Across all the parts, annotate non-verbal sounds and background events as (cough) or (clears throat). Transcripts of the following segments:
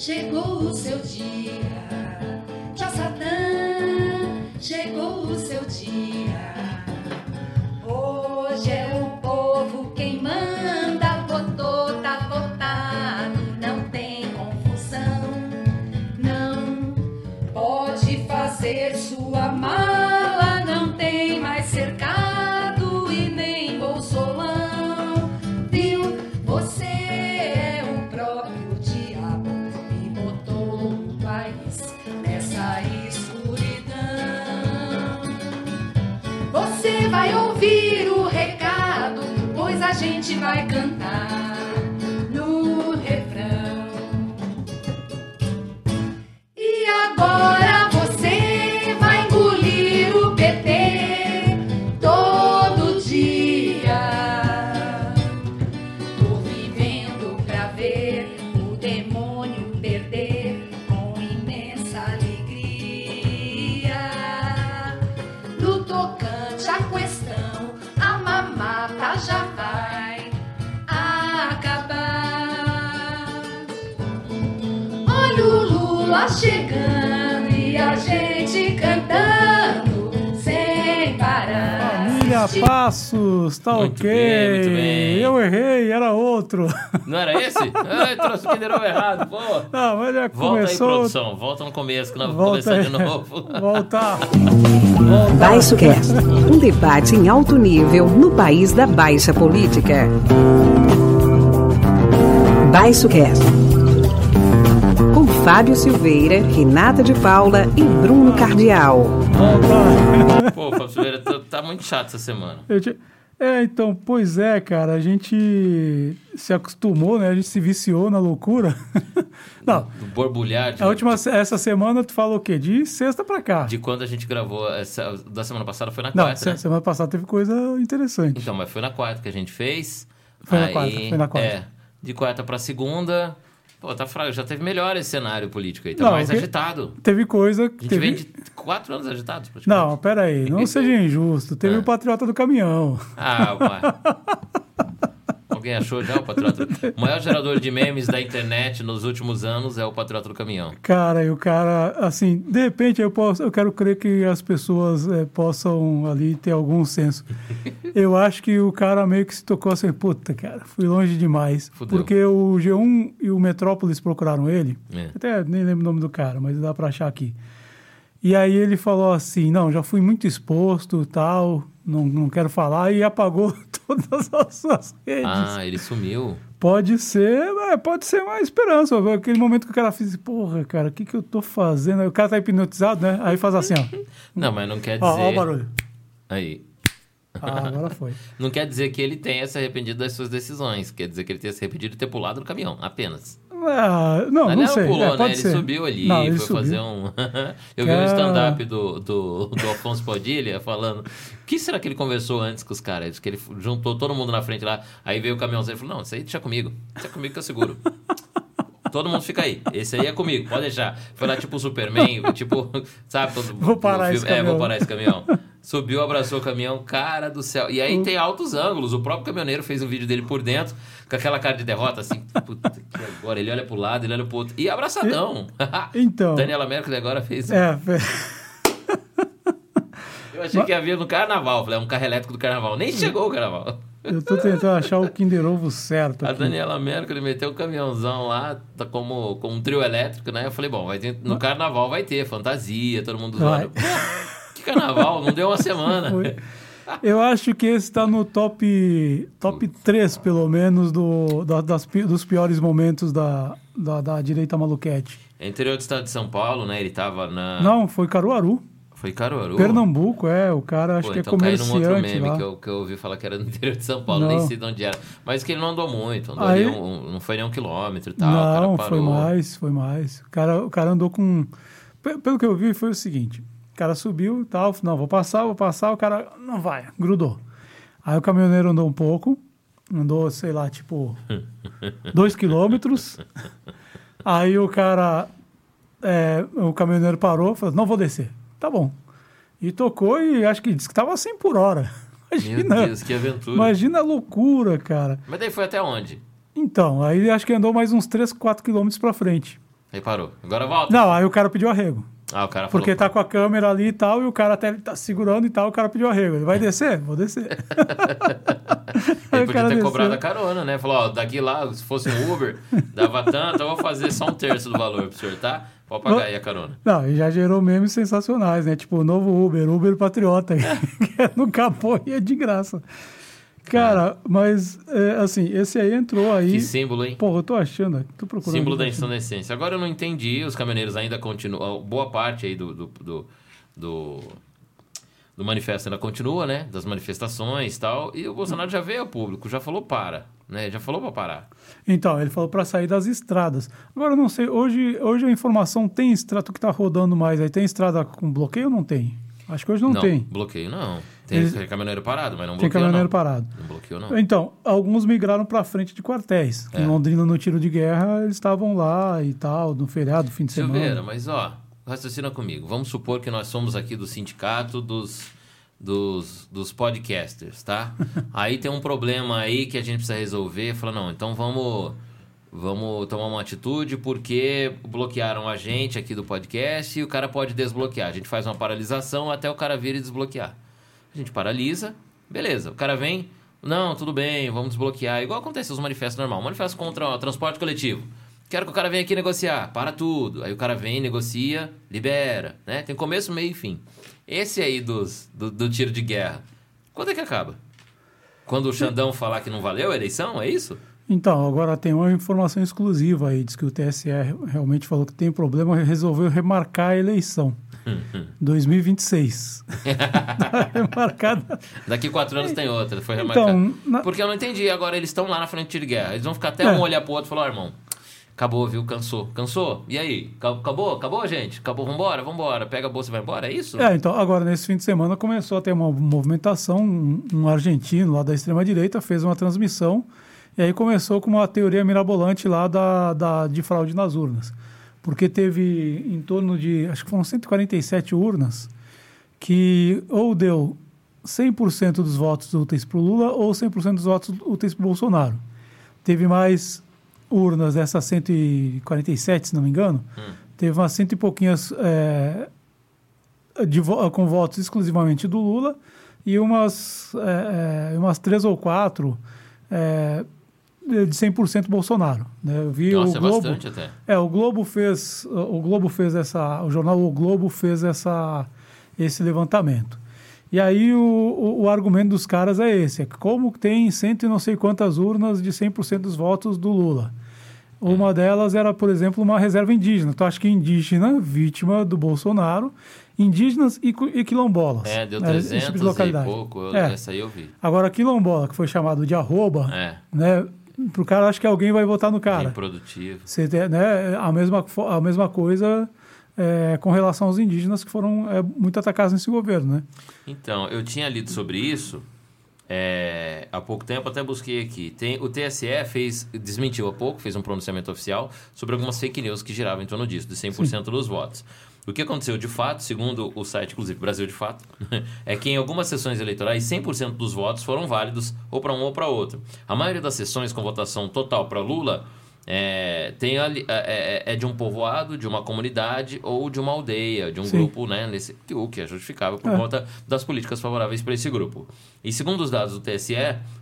chegou o seu dia. Tá Muito ok. bem, muito bem. Eu errei, era outro. Não era esse? Ai, trouxe o Kinder Ovo errado, pô. Não, mas já Volta aí, começou. produção. Volta no começo, que nós vamos Volta começar aí. de novo. (laughs) Voltar. Baixo Cast, um debate em alto nível no país da baixa política. Baixo Cast. Com Fábio Silveira, Renata de Paula e Bruno Cardial. Voltar. Pô, Fábio Silveira, tá, tá muito chato essa semana. Eu te- É, então, pois é, cara, a gente se acostumou, né? A gente se viciou na loucura. (laughs) Não, Do borbulhar de, a última, essa semana tu falou o quê? De sexta pra cá. de quando a gente gravou. Essa, da semana passada foi na Não, quarta, se- né? semana passada teve coisa interessante. Então, mas foi na quarta que a gente fez. Foi na quarta, foi na quarta. É, de quarta pra segunda. Pô, tá fraco. Já teve melhor esse cenário político aí. Tá Não, mais que- agitado. Teve coisa A que gente teve... vem de quatro anos agitados, praticamente. Não, peraí, não seja injusto. Teve (laughs) É. o Patriota do Caminhão. Ah, pai. (laughs) Alguém achou já o Patriota? (laughs) O maior gerador de memes da internet nos últimos anos é o Patriota do Caminhão. Cara, e o cara, assim, de repente eu posso, eu quero crer que as pessoas eh, possam ali ter algum senso. (laughs) Eu acho que o cara meio que se tocou assim, puta, cara, fui longe demais. Fudeu. Porque o G1 e o Metrópolis procuraram ele. É. Até nem lembro o nome do cara, mas dá pra achar aqui. E aí ele falou assim, não, já fui muito exposto, tal, não, não quero falar, e apagou todas as suas redes. Ah, ele sumiu. Pode ser, é, pode ser uma esperança. Aquele momento que o cara fez, porra, cara, o que, que eu tô fazendo? Aí o cara tá hipnotizado, né? Aí faz assim, ó. (laughs) Não, mas não quer Ó, dizer. ó o barulho. Aí. Ah, agora foi. (laughs) Não quer dizer que ele tenha se arrependido das suas decisões. Quer dizer que ele tenha se arrependido de ter pulado do caminhão, apenas. Ah, não, Mas não ele sei. pulou, é, né? Ele ser. subiu ali, Não, foi subiu. fazer um. (laughs) Eu vi um Cara. stand-up do, do, do Afonso Padilha falando. O que será que ele conversou antes com os caras? Que ele juntou todo mundo na frente lá. Aí veio o caminhãozinho e falou: Não, isso aí deixa comigo. Deixa comigo que eu seguro. (laughs) Todo mundo fica aí. Esse aí é comigo, pode deixar. Foi lá tipo o Superman, tipo, sabe? Todo, Vou parar esse É, vou caminhão. parar esse caminhão. (laughs) Subiu, abraçou o caminhão, cara do céu. E aí tem altos ângulos. O próprio caminhoneiro fez um vídeo dele por dentro, com aquela cara de derrota, assim, (laughs) puta que agora. Ele olha pro lado, ele olha pro outro. E abraçadão. Então. (laughs) Daniela Mercury agora fez. É, fe- (laughs) Eu achei que havia no carnaval. Falei, é um carro elétrico do carnaval. Nem chegou o carnaval. eu tô tentando achar o Kinder Ovo certo A aqui. Daniela Mercury meteu o caminhãozão lá, tá como, como um trio elétrico, né? Eu falei, bom, vai ter, no carnaval vai ter fantasia, todo mundo Vai. Que carnaval? Não deu uma semana. (laughs) Foi. Eu acho que esse tá no top, top 3, pelo menos, do, da- das, dos piores momentos da, da, da direita maluquete. É interior do estado de São Paulo, né? Ele tava na. Não, foi Caruaru. Foi Caruaru. Pernambuco, é. O cara acho Pô, que é então caiu num outro comerciante meme lá. que eu, que eu ouvi falar que era no interior de São Paulo, Não. nem sei de onde era. Mas que ele não andou muito, andou Aí- um- não foi nem um quilômetro e tal. Não, foi mais, foi mais. O cara, o cara andou com. Pe- Pelo que eu vi, foi o seguinte: cara subiu e tal, não, vou passar, vou passar, o cara não vai, grudou. Aí o caminhoneiro andou um pouco, andou, sei lá, tipo, (laughs) dois quilômetros. Aí o cara, é, o caminhoneiro parou, falou: não vou descer. Tá bom. E tocou e acho que disse que tava 100 por hora. (laughs) Meu Imagina, Deus, que aventura. imagina a loucura, cara. Mas daí foi até onde? Então, aí acho que andou mais uns 3, 4 quilômetros pra frente. Aí parou. Agora volta. Não, aí o cara pediu arrego. Ah, o cara falou. Porque tá com a câmera ali e tal, e o cara até tá segurando e tal, o cara pediu arrego. Ele vai descer? Vou descer. (laughs) (laughs) Ele podia ter desceu. cobrado a carona, né? Falou, ó, daqui lá, se fosse um Uber, dava tanto, eu vou fazer só um terço do valor pro senhor, tá? Pode pagar aí a carona. Não, e já gerou memes sensacionais, né? Tipo, o novo Uber, Uber Patriota, (laughs) que é no capô e é de graça. Cara, mas, é, assim, esse aí entrou aí... Que símbolo, hein? Porra, eu tô achando, tô procurando. Símbolo da aqui. insonestência. Agora eu não entendi, os caminhoneiros ainda continuam. Boa parte aí do, do, do, do, do manifesto ainda continua, né? Das manifestações e tal. E o Bolsonaro já veio ao público, já falou para, né? Já falou para parar. Então, ele falou para sair das estradas. Agora, eu não sei, hoje, hoje a informação tem estrada, que tá rodando mais aí, tem estrada com bloqueio ou não tem? Acho que hoje não, tem. bloqueio não. Tem Eles- caminhoneiro parado, mas não Tem bloqueou caminhoneiro não. parado. Não bloqueou não. Então, alguns migraram para frente de quartéis. É. Em Londrina, no tiro de guerra, eles estavam lá e tal, no feriado, fim de Silveira, semana. mas ó, raciocina comigo. Vamos supor que nós somos aqui do sindicato dos, dos, dos podcasters, tá? (laughs) aí tem um problema aí que a gente precisa resolver. Fala, não, então vamos, vamos tomar uma atitude porque bloquearam a gente aqui do podcast e o cara pode desbloquear. A gente faz uma paralisação até o cara vir e desbloquear. A gente paralisa, beleza. O cara vem, não, tudo bem, vamos desbloquear. Igual acontece nos manifestos normal. Manifesto contra o transporte coletivo. Quero que o cara venha aqui negociar, para tudo. Aí o cara vem, negocia, libera, né? Tem começo, meio e fim. Esse aí dos, do, do tiro de guerra, quando é que acaba? Quando o Xandão falar que não valeu a eleição, é isso? Então, agora tem uma informação exclusiva aí. Diz que o TSE realmente falou que tem problema e resolveu remarcar a eleição. 2026. tá remarcada. Daqui quatro anos tem outra, foi remarcado. Então, na- Porque eu não entendi. Agora eles estão lá na frente de guerra. Eles vão ficar até É. um olhar pro outro e falar, ó, irmão, acabou, viu? Cansou. Cansou? E aí? Ca- Acabou? Acabou, gente? Acabou? Vambora? Vambora. Pega a bolsa e vai embora? É isso? É, então, agora nesse fim de semana começou a ter uma movimentação. Um, um argentino lá da extrema-direita fez uma transmissão. E aí começou com uma teoria mirabolante lá da, da, de fraude nas urnas. Porque teve em torno de, acho que foram 147 urnas, que ou deu 100% dos votos úteis para o Lula ou 100% dos votos úteis para o Bolsonaro. Teve mais urnas dessas 147, se não me engano. Teve umas cento e pouquinhas é, de com votos exclusivamente do Lula e umas, é, umas três ou quatro é, de 100% Bolsonaro. Né? Eu vi Nossa, o é Globo, bastante até. é, o Globo fez, o Globo fez essa, o jornal O Globo fez essa, esse levantamento. E aí o, o, o argumento dos caras é esse, é que como tem cento e não sei quantas urnas de 100% dos votos do Lula. Uma delas era, por exemplo, uma reserva indígena. Tu acha que indígena, vítima do Bolsonaro, indígenas e, e quilombolas. É, deu né, esse 300 tipo de e pouco. eu- É. Essa aí eu vi. Agora, quilombola, que foi chamado de arroba, É, né? Pro cara, acho que alguém vai votar no cara. improdutivo. Você né, a, mesma, a mesma coisa é, com relação aos indígenas que foram é, muito atacados nesse governo, né? Então, eu tinha lido sobre isso é, há pouco tempo, até busquei aqui. Tem, o TSE fez, desmentiu há pouco, fez um pronunciamento oficial sobre algumas fake news que giravam em torno disso, de 100% dos votos. O que aconteceu de fato, segundo o site, inclusive Brasil de Fato, (laughs) é que em algumas sessões eleitorais 100% dos votos foram válidos ou para um ou para outro. A maioria das sessões com votação total para Lula é, tem ali- é, é- é de um povoado, de uma comunidade ou de uma aldeia, de um Sim. grupo, né, nesse, o que é justificável por É. conta das políticas favoráveis para esse grupo. E segundo os dados do TSE,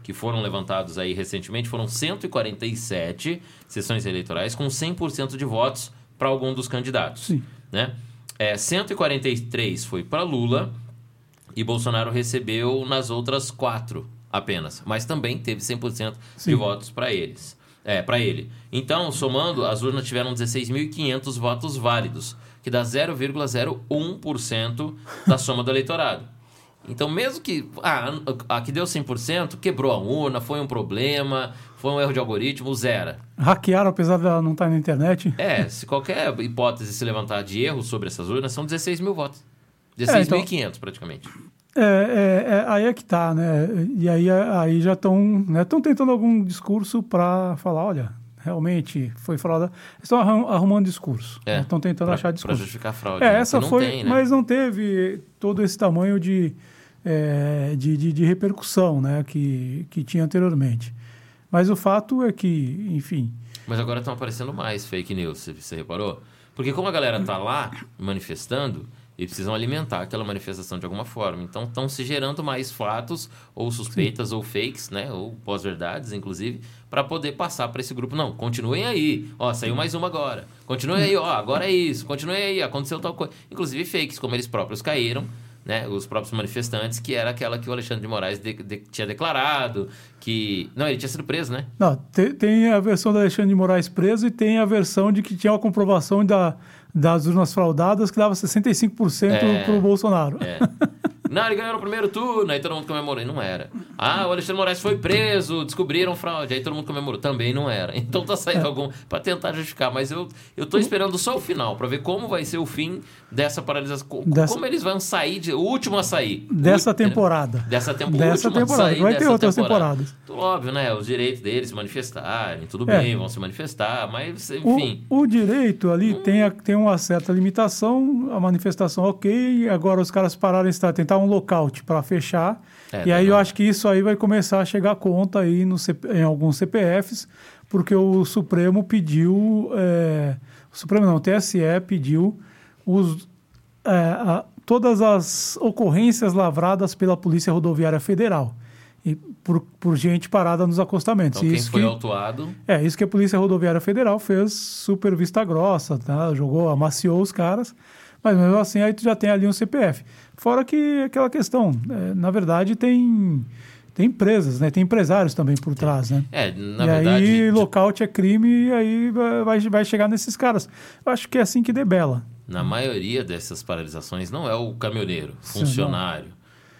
que foram levantados aí recentemente, foram 147 sessões eleitorais com 100% de votos para algum dos candidatos. Sim. Né? É, 143 foi para Lula e Bolsonaro recebeu nas outras quatro apenas, mas também teve 100% Sim. de votos para eles. É, para ele. Então, somando, as urnas tiveram 16.500 votos válidos, que dá 0,01% da soma do eleitorado. Então, mesmo que ah, a que deu 100%, quebrou a urna, foi um problema, foi um erro de algoritmo, zera. Hackearam, apesar de ela não estar na internet. É, se qualquer hipótese se levantar de erro sobre essas urnas, são 16 mil votos. É, então- 16.500 praticamente. É, é, é, aí é que tá, né? E aí, aí já estão né, tão tentando algum discurso para falar, olha, realmente foi fraudado. Estão arrum- arrumando discurso. É, Estão tentando pra- achar discurso. justificar a fraude. É, né? essa foi, tem, né? mas não teve todo esse tamanho de, é, de, de, de repercussão né, que, que tinha anteriormente. Mas o fato é que, enfim, Mas agora estão aparecendo mais fake news, você, reparou? Porque como a galera tá lá manifestando, eles precisam alimentar aquela manifestação de alguma forma. Então estão se gerando mais fatos, ou suspeitas, ou fakes, né? Ou pós-verdades, inclusive, para poder passar para esse grupo. Não, continuem aí. Ó, saiu mais uma agora. Continuem aí, ó, agora é isso. Continuem aí, aconteceu tal coisa. Inclusive fakes, como eles próprios caíram. Né, os próprios manifestantes, que era aquela que o Alexandre de Moraes de, de, tinha declarado, que... Não, ele tinha sido preso, né? Não, tem, tem a versão do Alexandre de Moraes preso e tem a versão de que tinha uma comprovação da, das urnas fraudadas que dava 65% É. para o Bolsonaro. É. Não, ele ganhou no primeiro turno, aí todo mundo comemorou. E não era. Ah, o Alexandre Moraes foi preso, descobriram fraude, aí todo mundo comemorou. Também não era. (laughs) Então tá saindo algum. pra tentar justificar. Mas eu, eu tô esperando só o final, pra ver como vai ser o fim dessa paralisação. Dessa- Como eles vão sair, de, o último a sair. Dessa O- temporada. Dessa, tempo, Dessa temporada, sair vai ter outras temporada. temporadas. Óbvio, né? Os direitos deles se manifestarem, tudo É. bem, vão se manifestar, mas O, enfim. o direito ali tem, a- tem uma certa limitação, a manifestação ok, agora os caras pararam de tentar um lockout para fechar. É, e aí não. eu acho que isso aí vai começar a chegar conta aí no em alguns CPFs, porque o Supremo pediu, é, o Supremo não, o TSE pediu os, é, a- todas as ocorrências lavradas pela Polícia Rodoviária Federal. E por, por gente parada nos acostamentos. Então, E quem foi que- autuado. é, isso que a Polícia Rodoviária Federal fez super vista grossa, tá? Jogou, amaciou os caras, mas mesmo assim aí tu já tem ali um CPF. Fora que aquela questão, é, na verdade tem, tem empresas, né? Tem empresários também por trás, né? É, na e verdade. aí de- lockout é crime e aí vai, vai- chegar nesses caras. Eu acho que é assim que debela. Na maioria dessas paralisações não é o caminhoneiro, Sim, funcionário.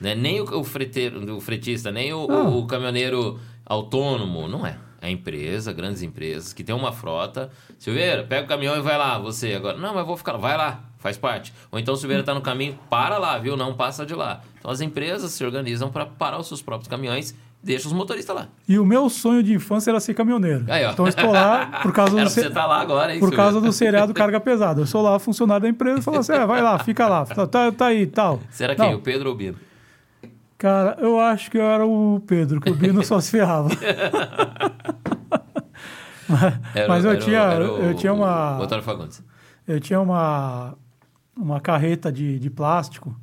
Né? Nem o, o freteiro, o fretista, nem o, Ah. o caminhoneiro autônomo, não é. É empresa, grandes empresas, que tem uma frota. Silveira, pega o caminhão e vai lá, você agora. Não, mas vou ficar lá. Vai lá, faz parte. Ou então, Silveira está no caminho, para lá, viu? Não passa de lá. Então, as empresas se organizam para parar os seus próprios caminhões, deixa os motoristas lá. E o meu sonho de infância era ser caminhoneiro. Aí. Então eu estou lá por causa (laughs) do estar lá agora, hein, por causa do seriado Carga Pesada. Eu sou lá funcionário da empresa e falo assim: é, vai lá, fica lá, tá, tá, tá aí tal. Será quem? O Pedro ou o Bino? Cara, eu acho que eu era o Pedro, que o Bino só se ferrava. (laughs) Era- Mas eu era o- tinha, era o- eu tinha uma, O Fagundes. eu tinha uma, uma carreta de, de plástico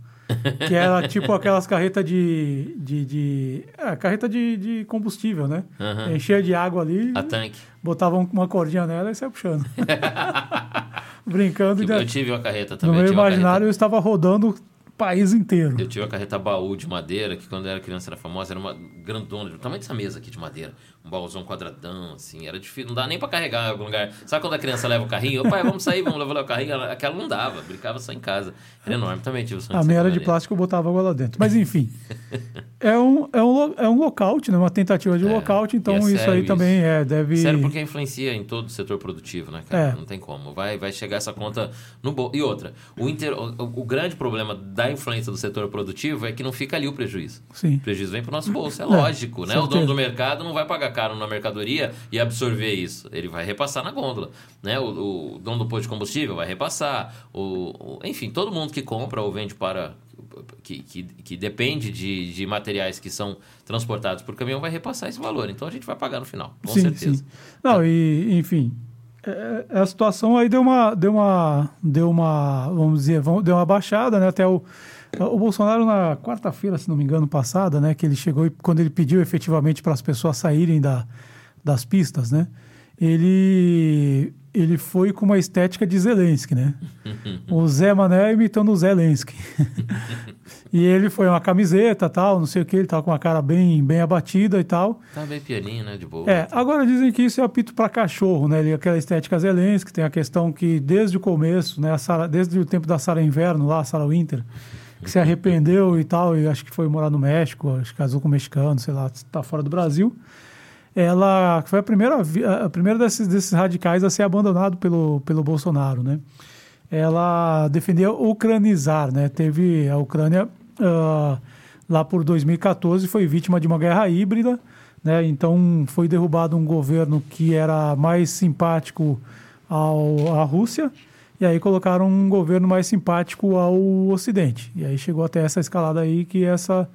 que era (laughs) tipo aquelas carretas de, de, de é, carreta de, de combustível, né? Aham. Enchia de água ali, A tanque. botava um- uma cordinha nela e saia puxando. (laughs) Brincando. Tipo, e eu tive uma carreta no também. meu eu tinha uma imaginário eu estava rodando o país inteiro. Eu tive uma carreta baú de madeira, que quando eu era criança era famosa, era uma grandona, do tamanho dessa mesa aqui de madeira. Um baúzão quadradão, assim, era difícil, não dá nem pra carregar em algum lugar. Sabe quando a criança leva o carrinho? Ô, pai, vamos sair, vamos levar o carrinho. Ela- Aquela não dava, brincava só em casa. Era enorme também, tive o sonho A minha era de plástico, eu botava água lá dentro. Mas enfim, é um, é um, é um lockout, né? uma tentativa de É, lockout, então é isso sério aí isso. também é, deve... Sério, porque influencia em todo o setor produtivo, né, cara? É. Não tem como. Vai, vai chegar essa conta no bolso. E outra, o, inter... o, o grande problema da influência do setor produtivo é que não fica ali o prejuízo. Sim. O prejuízo vem para o nosso bolso, é, lógico, né? O certeza. dono do mercado não vai pagar caro na mercadoria e absorver isso. Ele vai repassar na gôndola, né? O, o dono do posto de combustível vai repassar. O, o- enfim, todo mundo que compra ou vende para... Que, que, que depende de, de materiais que são transportados por caminhão vai repassar esse valor. Então a gente vai pagar no final, com sim, certeza. sim. Não, e enfim, é- é a situação aí deu uma, deu uma, deu uma, vamos dizer, deu uma baixada, né? Até o, o Bolsonaro na quarta-feira, se não me engano, passada, né? Que ele chegou e quando ele pediu efetivamente para as pessoas saírem da, das pistas, né? Ele ele foi com uma estética de Zelensky, né? (laughs) o Zé Mané imitando o Zelensky. (laughs) e ele foi uma camiseta, tal, não sei o que, ele tava com uma cara bem, bem abatida e tal. Tá bem pianinho, né? De boa. É, agora dizem que isso é apito para cachorro, né? Ele, aquela estética Zelensky, tem a questão que desde o começo, né? a Sarah- desde o tempo da Sara Inverno lá, a Sarah Winter, que se arrependeu e tal, e acho que foi morar no México, acho que casou com um mexicano, sei lá, está fora do Brasil. Ela foi a primeira, a primeira desses, desses radicais a ser abandonado pelo, pelo Bolsonaro, né? Ela defendia ucranizar, né? Teve a Ucrânia ah, lá por 2014 foi vítima de uma guerra híbrida, né? Então foi derrubado um governo que era mais simpático ao, à Rússia e aí colocaram um governo mais simpático ao Ocidente. E aí chegou até essa escalada aí que essa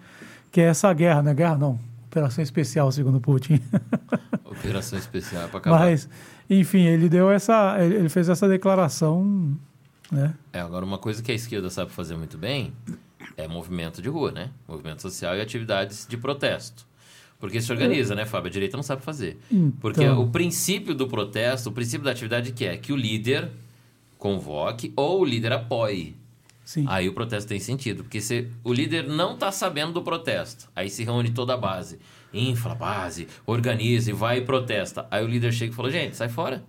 que é essa guerra, né? Guerra não, operação especial, segundo Putin. (laughs) Operação especial para acabar. Mas, enfim, ele deu essa. Ele fez essa declaração, né? É, agora uma coisa que a esquerda sabe fazer muito bem é movimento de rua, né? Movimento social e atividades de protesto. Porque se organiza, né, Fábio? A direita não sabe fazer. Porque Então. o princípio do protesto, o princípio da atividade que é que o líder convoque ou o líder apoie. Sim. Aí o protesto tem sentido, porque se o líder não está sabendo do protesto, aí se reúne toda a base, infla a base, organiza e vai e protesta. Aí o líder chega e fala: gente, sai fora.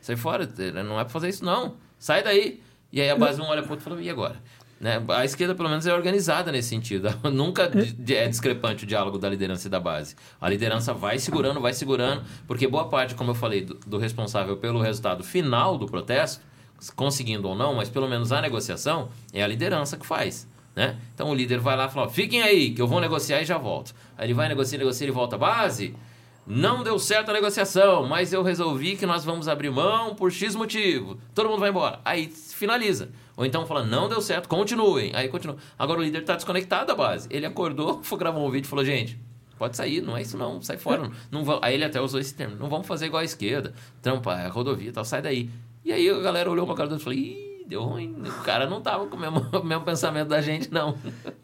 Sai fora, não é para fazer isso não. Sai daí. E aí a base um olha para o outro e fala: e agora? Né? A esquerda, pelo menos, é organizada nesse sentido. (laughs) Nunca di- é discrepante o diálogo da liderança e da base. A liderança vai segurando, vai segurando, porque boa parte, como eu falei, do, do responsável pelo resultado final do protesto, conseguindo ou não, mas pelo menos a negociação, é a liderança que faz. Né? Então o líder vai lá e fala: fiquem aí, que eu vou negociar e já volto. Aí ele vai negociar, negocia e volta à base. Não deu certo a negociação, mas eu resolvi que nós vamos abrir mão por X motivo. Todo mundo vai embora. Aí finaliza. Ou então fala, não deu certo, continuem. Aí continua. Agora o líder está desconectado da base. Ele acordou, (laughs) foi gravar um vídeo e falou, gente, pode sair, não é isso não, sai fora. Não vão... Aí ele até usou esse termo, não vamos fazer igual a esquerda. Trampa, é rodovia e tal, sai daí. E aí a galera olhou pra cara do outro e falou, ih, deu ruim. O cara não tava com o mesmo, (laughs) o mesmo pensamento da gente, não.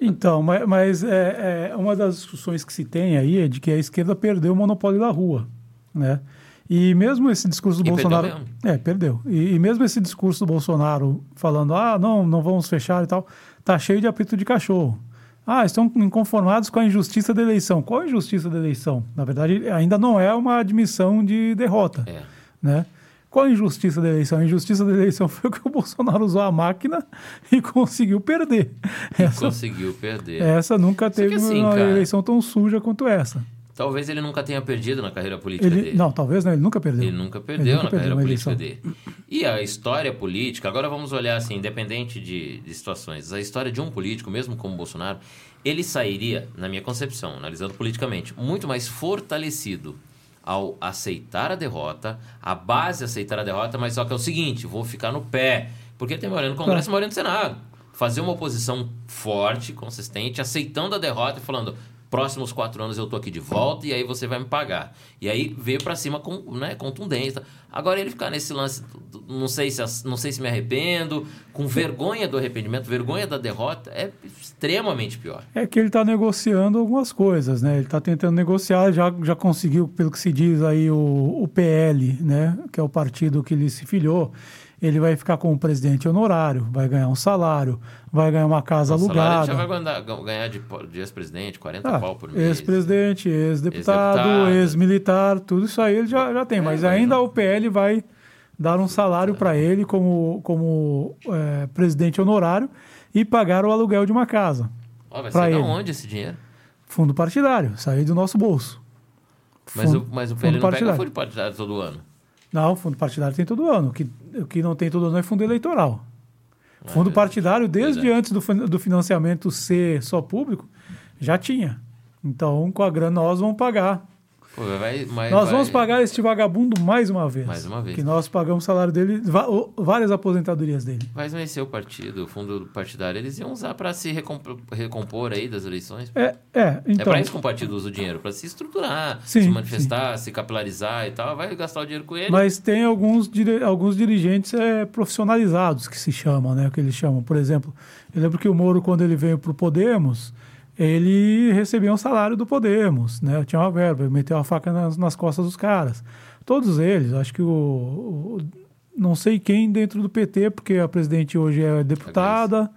Então, mas, mas é, é, uma das discussões que se tem aí é de que a esquerda perdeu o monopólio da rua, né? E mesmo esse discurso do E perdeu Bolsonaro... É, perdeu. E, e mesmo esse discurso do Bolsonaro falando, ah, não, não vamos fechar e tal, tá cheio de apito de cachorro. Ah, estão inconformados com a injustiça da eleição. Qual a injustiça da eleição? Na verdade, ainda não é uma admissão de derrota, É. né? Qual a injustiça da eleição? A injustiça da eleição foi que o Bolsonaro usou a máquina e conseguiu perder. Essa, Conseguiu perder. essa nunca teve assim, uma cara- eleição tão suja quanto essa. Talvez ele nunca tenha perdido na carreira política Ele, dele. não, talvez não, ele nunca perdeu. Ele nunca perdeu nunca na perdeu carreira política eleição. dele. E a história política, agora vamos olhar assim, independente de, de situações, a história de um político, mesmo como Bolsonaro, ele sairia, na minha concepção, analisando politicamente, muito mais fortalecido ao aceitar a derrota, a base aceitar a derrota, mas só que é o seguinte, vou ficar no pé, porque tem maioria no Congresso e maioria no Senado. Fazer uma oposição forte, consistente, aceitando a derrota e falando próximos quatro anos eu tô aqui de volta e aí você vai me pagar. E aí veio para cima com né, contundência. Agora ele ficar nesse lance, não sei, se, não sei se me arrependo, com vergonha do arrependimento, vergonha da derrota, é extremamente pior. É que ele está negociando algumas coisas, né? Ele está tentando negociar, já, já conseguiu, pelo que se diz aí, o, o PL, né? Que é o partido que ele se filiou. Ele vai ficar como presidente honorário, vai ganhar um salário, vai ganhar uma casa salário alugada. já vai ganhar, ganhar de, de ex-presidente, 40 Ah, pau por mês. ex-presidente, ex-deputado, ex-militar, tudo isso aí ele já, já tem. É, mas mas ainda não- o PL vai dar um salário para ele como, como é, presidente honorário e pagar o aluguel de uma casa. Ó, vai pra sair ele. onde esse dinheiro? Fundo partidário, sair do nosso bolso. Mas Fundo- o, mas o PL não pega partidário. fundo partidário todo ano. Não, fundo partidário tem todo ano. O que, o que não tem todo ano é fundo eleitoral. Fundo é, partidário, desde verdade. antes do, do financiamento ser só público, já tinha. Então, com a grana, nós vamos pagar. Pô, vai, mas nós vai- vamos pagar este vagabundo mais uma vez. Mais uma vez. Que nós pagamos o salário dele, várias aposentadorias dele. Vai vencer o partido, o fundo partidário, eles iam usar para se recompor, recompor aí das eleições. É, é é então. para isso que o partido usa o dinheiro, para se estruturar, Sim, se manifestar, se capilarizar e tal. Vai gastar o dinheiro com ele. Mas tem alguns, dire- alguns dirigentes é, profissionalizados que se chamam, né? Que eles chamam. Por exemplo, eu lembro que o Moro, quando ele veio para o Podemos, ele recebia um salário do Podemos, né? Tinha uma verba, meteu a faca nas, nas costas dos caras. Todos eles, acho que o, o- Não sei quem dentro do PT, porque a presidente hoje é deputada,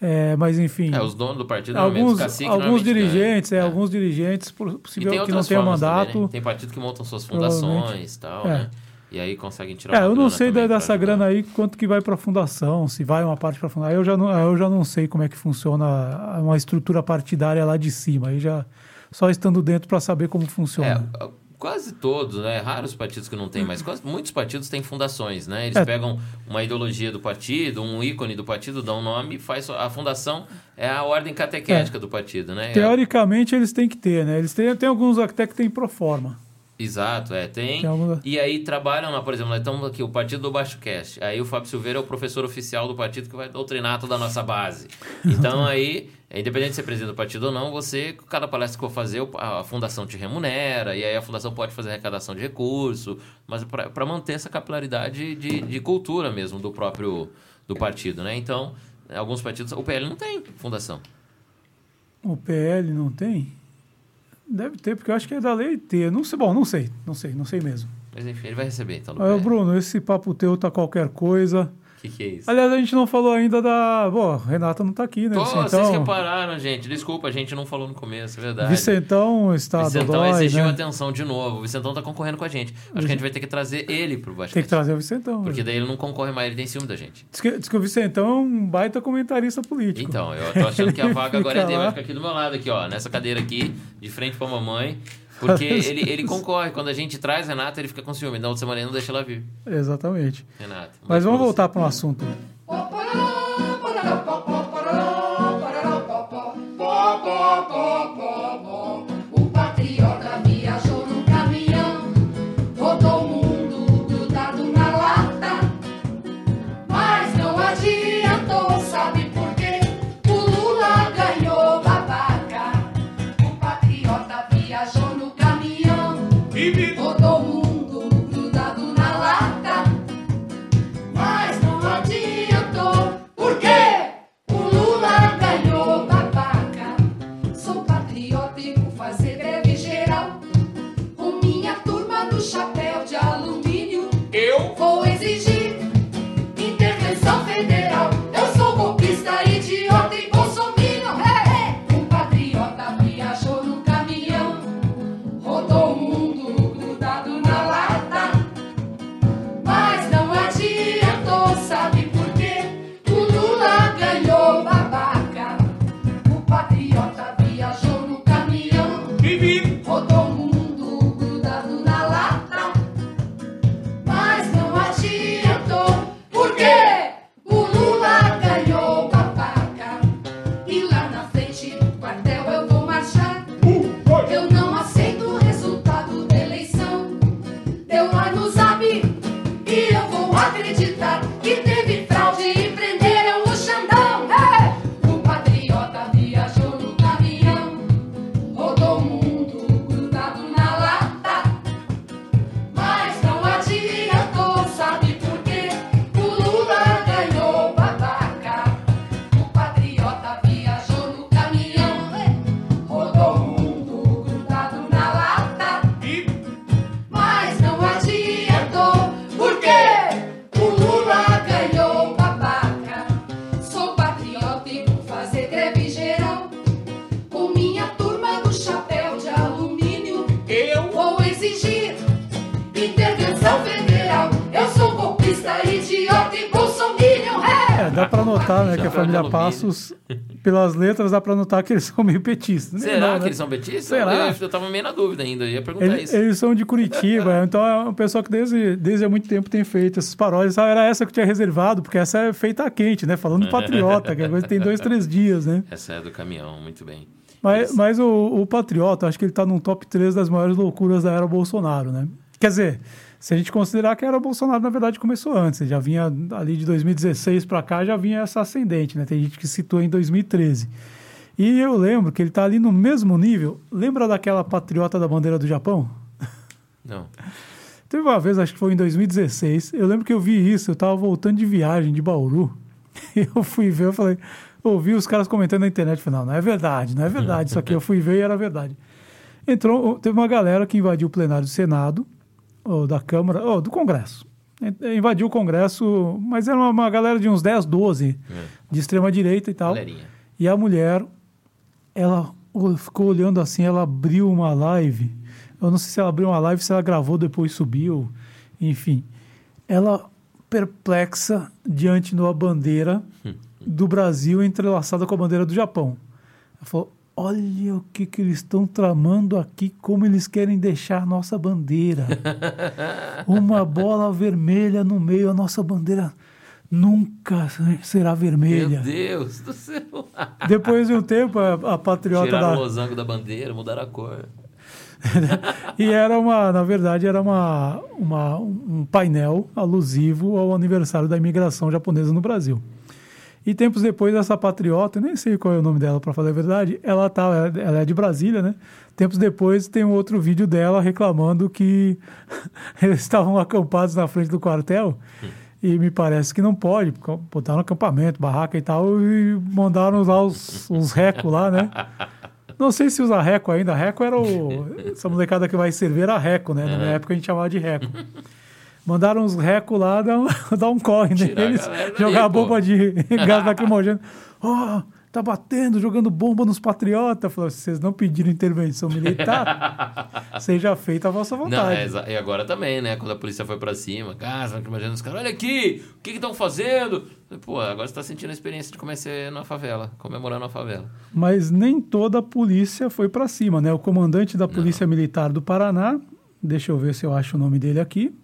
é, mas enfim. É, os donos do partido, alguns os caciques, alguns ganham. dirigentes, é, É. alguns dirigentes, por- possível que não tenham mandato. também, né? Tem partido que montam suas fundações e tal, É. né? E aí conseguem tirar É, eu não sei da- dessa ajudar. grana aí quanto que vai para a fundação, se vai uma parte para a fundação. Eu já não, eu já não sei como é que funciona uma estrutura partidária lá de cima. Aí já só estando dentro para saber como funciona. É, quase todos, né? Raros partidos que não têm, mas quase, muitos partidos têm fundações, né? Eles É. pegam uma ideologia do partido, um ícone do partido, dão um nome e faz a fundação é a ordem catequética do partido, né? Teoricamente eles têm que ter, né? Eles têm, tem alguns até que tem pro forma. Exato, é, tem. E aí trabalham lá, por exemplo, nós estamos aqui, o Partido do Baixo Cast. Aí o Fábio Silveira é o professor oficial do partido que vai doutrinar toda a nossa base. (laughs) Então aí, é, independente de ser presidente do partido ou não, você, cada palestra que for fazer, a fundação te remunera, e aí a fundação pode fazer arrecadação de recurso, mas para manter essa capilaridade de, de cultura mesmo do próprio do partido, né? Então, alguns partidos, o PL não tem fundação. O PL não tem? Deve ter, porque eu acho que é da lei ter. Não sei, bom, não sei, não sei, não sei mesmo. Mas enfim, ele vai receber então. Bruno, esse papo teu tá qualquer coisa. O que, que é isso? Aliás, a gente não falou ainda da. Bom, Renata não tá aqui, né? Pô, Vicentão, vocês repararam, gente. Desculpa, a gente não falou no começo, é verdade. Vicentão está Vicentão dodói, exigiu né? atenção de novo. O Vicentão tá concorrendo com a gente. Acho que a gente vai ter que trazer ele pro Basquete. Tem que trazer o Vicentão. Porque né? daí ele não concorre mais, ele tem ciúme da gente. Diz, que, diz que o Vicentão é um baita comentarista político. Então, eu tô achando que a vaga agora é dele. Vai ficar aqui do meu lado, aqui, ó. Nessa cadeira aqui, de frente pra mamãe. Porque (laughs) ele, ele concorre. Quando a gente traz Renata, ele fica com ciúme. Na outra semana ele não deixa ela vir. Exatamente. Renata. Mas vamos voltar para um assunto. O pelas letras, dá para notar que eles são meio petistas. Será Não, né? que eles são betistas? Será? Eu, eu tava meio na dúvida ainda. Eu ia perguntar Ele- isso. Eles são de Curitiba, (laughs) então é uma pessoa que desde, desde há muito tempo tem feito essas paródias. Ah, era essa que eu tinha reservado, porque essa é feita a quente, né? Falando do patriota, que a coisa tem dois, três dias, né? Essa é do caminhão, muito bem. Mas, mas o, o patriota, acho que ele tá num top 3 das maiores loucuras da era Bolsonaro, né? Quer dizer, se a gente considerar que era Bolsonaro, na verdade, começou antes. Já vinha ali de 2016 para cá, já vinha essa ascendente, né? Tem gente que citou em 2013. E eu lembro que ele tá ali no mesmo nível. Lembra daquela patriota da bandeira do Japão? Não. Teve uma vez, acho que foi em 2016, eu lembro que eu vi isso, eu tava voltando de viagem de Bauru, (laughs) eu fui ver, eu falei, ouvi os caras comentando na internet, falei, não, não é verdade, não é verdade isso aqui, eu fui ver e era verdade. Entrou, teve uma galera que invadiu o plenário do Senado, ou da Câmara, ou do Congresso, invadiu o Congresso, mas era uma, uma galera de uns 10, 12, de extrema direita e tal, Galerinha. e a mulher, ela ficou olhando assim, ela abriu uma live. Eu não sei se ela abriu uma live, se ela gravou, depois subiu. Enfim, ela perplexa diante da bandeira do Brasil entrelaçada com a bandeira do Japão. Ela falou: Olha o que, que eles estão tramando aqui, como eles querem deixar a nossa bandeira. (laughs) Uma bola vermelha no meio, a nossa bandeira nunca será vermelha. Meu Deus do céu. (laughs) Depois de um tempo, a, a patriota Tiraram o da. losango da bandeira, mudaram a cor. (laughs) e era uma, na verdade, era uma, uma, um painel alusivo ao aniversário da imigração japonesa no Brasil. E tempos depois, essa patriota, nem sei qual é o nome dela, para falar a verdade, ela, tá, ela é de Brasília, né? Tempos depois, tem um outro vídeo dela reclamando que (laughs) eles estavam acampados na frente do quartel. E me parece que não pode, porque botaram acampamento, barraca e tal, e mandaram lá os, os recos lá, né? Não sei se usa reco ainda. Reco era o. Essa molecada que vai servir era reco, né? Na minha época a gente chamava de reco. Mandaram uns reco lá, (laughs) dar um, dar um corre neles, dali, jogar a pô. bomba de (laughs) gás lacrimogêneo. Ó, tá batendo, jogando bomba nos patriotas. Falou, se vocês não pediram intervenção militar, (laughs) seja feita a vossa Não, vontade. é, exa- e agora também, né? Quando a polícia foi pra cima, casa, imagina os caras, olha aqui, o que estão fazendo? Pô, agora você tá sentindo a experiência de como é na favela, comemorando a favela. Mas nem toda a polícia foi para cima, né? O comandante da Polícia Militar do Paraná, deixa eu ver se eu acho o nome dele aqui.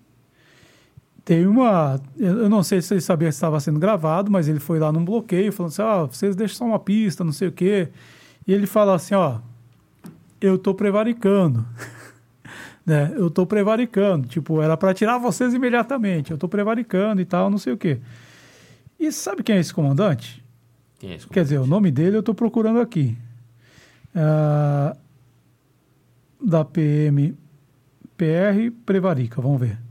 Tem uma. Eu não sei se ele sabia que estava sendo gravado, mas ele foi lá num bloqueio, falando assim: ó, vocês deixam só uma pista, não sei o quê. E ele fala assim: ó, eu tô prevaricando. (laughs) né? Eu tô prevaricando. Tipo, era para tirar vocês imediatamente. Eu tô prevaricando e tal, não sei o quê. E sabe quem é esse comandante? Quem é esse Quer dizer, o nome dele eu estou procurando aqui. Ah, da PM PR Prevarica, vamos ver.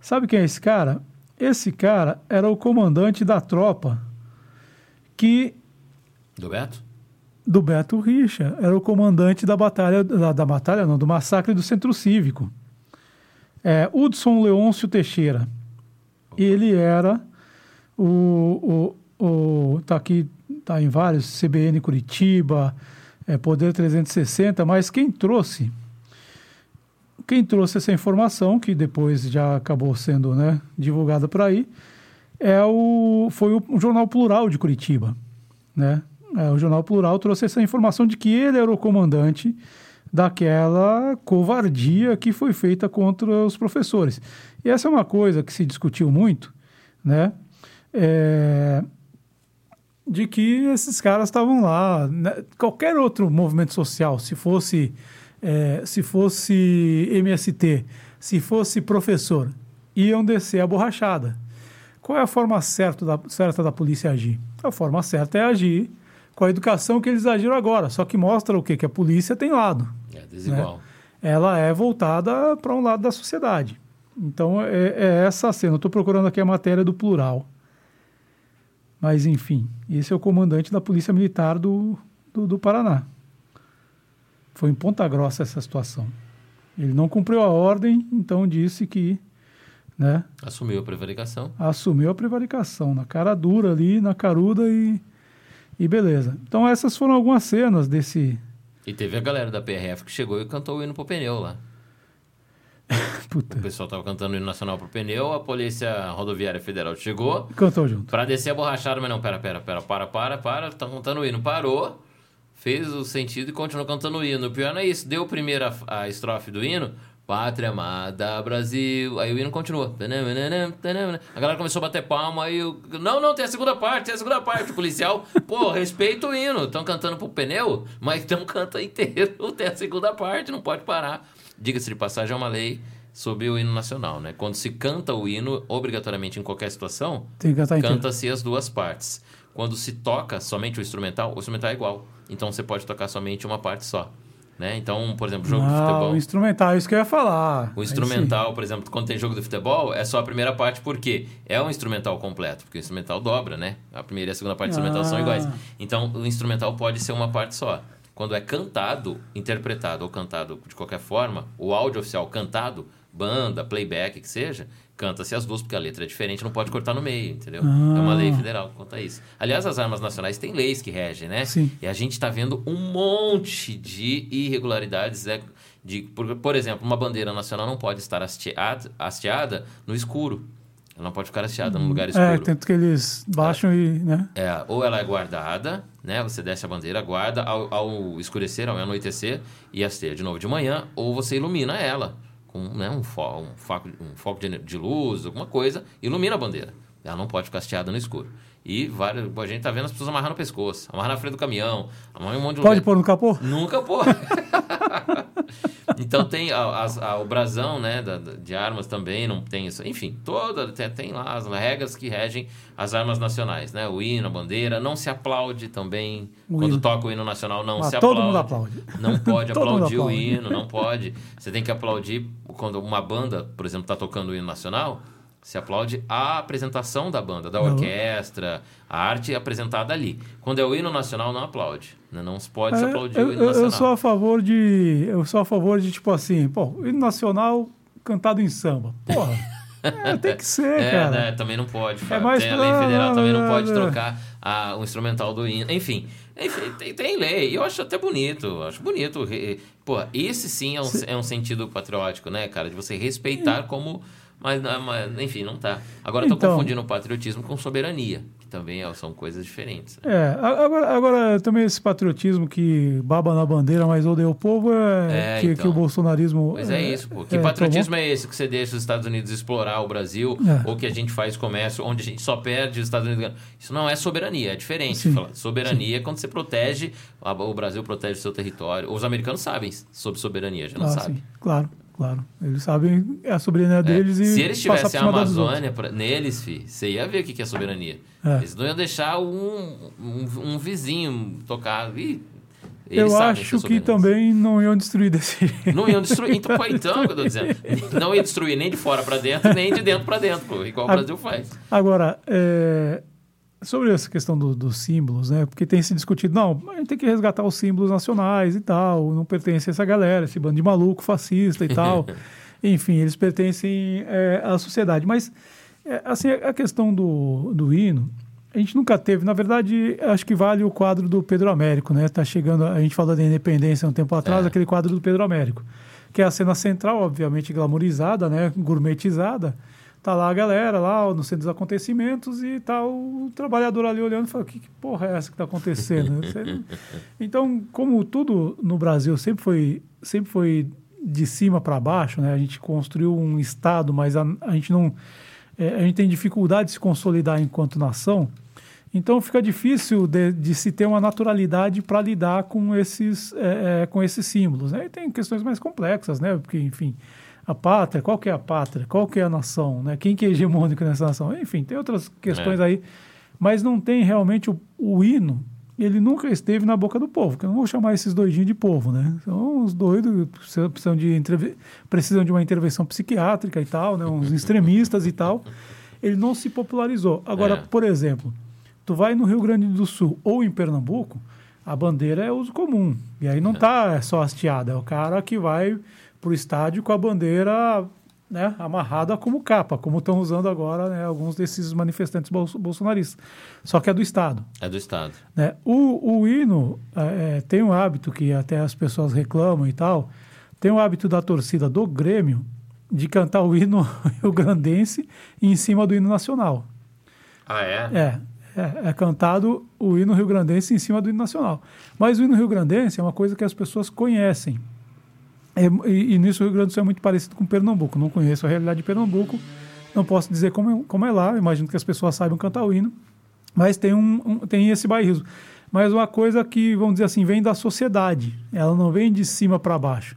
Sabe quem é esse cara? Esse cara era o comandante da tropa que Do Beto? do Beto Richa, era o comandante da batalha da, da batalha não, do massacre do Centro Cívico. É, Hudson Leôncio Teixeira. Ele era o, o, o tá aqui tá em vários CBN Curitiba, é, Poder 360, mas quem trouxe quem trouxe essa informação que depois já acabou sendo né, divulgada por aí é o foi o Jornal Plural de Curitiba, né? É, o Jornal Plural trouxe essa informação de que ele era o comandante daquela covardia que foi feita contra os professores. E essa é uma coisa que se discutiu muito, né? É, de que esses caras estavam lá. né? Qualquer outro movimento social, se fosse, é, se fosse MST, se fosse professor, iam descer a borrachada. Qual é a forma certa da, certa da polícia agir? A forma certa é agir com a educação que eles agiram agora, só que mostra o quê? Que a polícia tem lado É desigual. ela é voltada para um lado da sociedade. Então, é, é essa a cena. Eu estou procurando aqui a matéria do plural. Mas, enfim, esse é o comandante da Polícia Militar do, do, do Paraná. Foi em Ponta Grossa essa situação. Ele não cumpriu a ordem, então disse que né, Assumiu a prevaricação. assumiu a prevaricação na cara dura ali, na caruda e, e beleza. Então, essas foram algumas cenas desse. E teve a galera da PRF que chegou e cantou o hino pro pneu lá. (laughs) Puta, O pessoal tava cantando o hino nacional pro pneu, a Polícia Rodoviária Federal chegou cantou junto. pra descer a borrachada, mas não, pera, pera, pera, para, para, para, tá cantando o hino. Parou, fez o sentido e continuou cantando o hino. O pior não é isso, deu primeiro a, a estrofe do hino, Pátria amada, Brasil. Aí o hino continua. A galera começou a bater palma, aí o. Não, não, tem a segunda parte, tem a segunda parte. O policial, pô, respeita o hino. Estão cantando pro pneu, mas então canta inteiro, (laughs) tem a segunda parte, não pode parar. Diga-se de passagem, é uma lei sobre o hino nacional, né? Quando se canta o hino, obrigatoriamente em qualquer situação, canta-se as duas partes. Quando se toca somente o instrumental, o instrumental é igual. Então você pode tocar somente uma parte só. Né? Então, por exemplo, jogo de Ah, futebol. o instrumental, isso que eu ia falar. O instrumental, por exemplo, quando tem jogo de futebol, é só a primeira parte, porque é um instrumental completo, porque o instrumental dobra, né? A primeira e a segunda parte do instrumental são Ah. iguais. Então, o instrumental pode ser uma parte só. Quando é cantado, interpretado ou cantado de qualquer forma, o áudio oficial cantado, banda, playback, que seja, canta-se as duas, porque a letra é diferente, não pode cortar no meio, entendeu? É uma lei federal que conta isso. Aliás, as armas nacionais têm leis que regem, né? Sim. E a gente está vendo um monte de irregularidades. né? De, por, por exemplo, uma bandeira nacional não pode estar hasteada, hasteada no escuro. Ela não pode ficar hasteada num lugar escuro. É, tanto que eles baixam e, né? É, ou ela é guardada, né? Você desce a bandeira, guarda ao, ao escurecer, ao anoitecer, e hasteia de novo de manhã, ou você ilumina ela com né, um, fo um, foco, um foco de, de luz, alguma coisa, ilumina a bandeira. Ela não pode ficar hasteada no escuro. E várias, a gente tá vendo as pessoas amarrando o pescoço, amarrar na frente do caminhão, amarrar um monte de Pode lugar. pôr no capô? Nunca pô. (laughs) Então tem a- a- o brasão, né, da- de armas também, não tem isso. Enfim, toda tem, tem lá as regras que regem as armas nacionais, né? O hino, a bandeira, não se aplaude também. O Quando hino. toca o hino nacional, não Mas se todo aplaude. mundo aplaude. Não (laughs) pode Todo aplaudir o aplaude. hino, não pode. Você tem que aplaudir quando uma banda, por exemplo, está tocando o hino nacional. Se aplaude a apresentação da banda, da orquestra, a arte apresentada ali. Quando é o hino nacional, não aplaude. né? Não se pode se É, aplaudir eu, o hino nacional. eu sou a favor de. Eu sou a favor de, tipo assim, pô, hino nacional cantado em samba. Porra. (laughs) é, tem que ser, É, cara. né? Também não pode. Fábio. mais tem a lei federal, também não pode é. trocar a- o instrumental do hino. Enfim, enfim tem, tem lei. E eu acho até bonito. Acho bonito. Pô, esse sim é um, é um sentido patriótico, né, cara? De você respeitar como... Mas, mas, enfim, não tá. Agora Então. confundindo patriotismo com soberania. Que também é- são coisas diferentes. É, a- agora, agora também esse patriotismo que baba na bandeira, mas odeia o povo, é, É, que, então. que o bolsonarismo. Pois é isso, pô. Que é, patriotismo é esse que você deixa os Estados Unidos explorar o Brasil, É. ou que a gente faz comércio onde a gente só perde os Estados Unidos? Isso não é soberania, é diferente. Sim, Soberania é quando você protege, o Brasil protege o seu território. Os americanos sabem sobre soberania, já não Ah, sabem. sim, claro, claro. Eles sabem a soberania É, deles e. Se eles tivessem a. Amazônia pra- neles, fi, você ia ver o que que é soberania. É. Eles não iam deixar um, um, um vizinho tocar. Ih, Eu acho que soberanos. também não iam destruir desse jeito. Não iam destruir. Então, pô, então, que eu tô dizendo. (laughs) Não ia destruir nem de fora pra dentro, nem de dentro pra dentro, pô, igual o A- Brasil faz. Agora, é, sobre essa questão do- dos símbolos, né? Porque tem se discutido, não, a gente tem que resgatar os símbolos nacionais e tal, não pertence a essa galera, esse bando de maluco fascista e tal. (laughs) Enfim, eles pertencem é, à sociedade. Mas, é, assim, a questão do, do hino, a gente nunca teve, na verdade, acho que vale o quadro do Pedro Américo, né? Tá chegando, a gente falou da independência um tempo atrás, É. aquele quadro do Pedro Américo, que é a cena central, obviamente glamorizada, né? Gourmetizada. Tá lá a galera, lá no centro dos acontecimentos, e tá o trabalhador ali olhando e fala, que, que porra é essa que tá acontecendo? (laughs) Então, como tudo no Brasil sempre foi, sempre foi de cima para baixo, né? A gente construiu um Estado, mas a, a gente não... é, a gente tem dificuldade de se consolidar enquanto nação, então fica difícil de, de se ter uma naturalidade para lidar com esses, é, é, com esses símbolos. Né? E tem questões mais complexas, né? Porque, enfim, a pátria, qual que é a pátria? Qual que é a nação? Né? Quem que é hegemônico nessa nação? Enfim, tem outras questões É. aí, mas não tem realmente o, o hino. Ele nunca esteve na boca do povo, que eu não vou chamar esses doidinhos de povo, né? São uns doidos que precisam- de, precisam de uma intervenção psiquiátrica e tal, né? Uns extremistas e tal. Ele não se popularizou. Agora, É. por exemplo, tu vai no Rio Grande do Sul ou em Pernambuco, a bandeira é uso comum. E aí não tá só hasteada, é o cara que vai pro estádio com a bandeira né, amarrada como capa, como estão usando agora né, alguns desses manifestantes bolso- bolsonaristas. Só que é do Estado. É do Estado. Né? O, o hino é, tem um hábito que até as pessoas reclamam e tal, tem o hábito da torcida do Grêmio de cantar o hino (laughs) rio-grandense em cima do hino nacional. Ah, é? É, é, é cantado o hino rio-grandense em cima do hino nacional. Mas o hino rio-grandense é uma coisa que as pessoas conhecem. É, e, e nisso o Rio Grande do Sul é muito parecido com Pernambuco. Não conheço a realidade de Pernambuco, não posso dizer como é, como é lá. Imagino que as pessoas saibam cantar o hino, mas tem, um, um- tem esse bairrismo. Mas uma coisa que, vamos dizer assim, vem da sociedade, ela não vem de cima para baixo.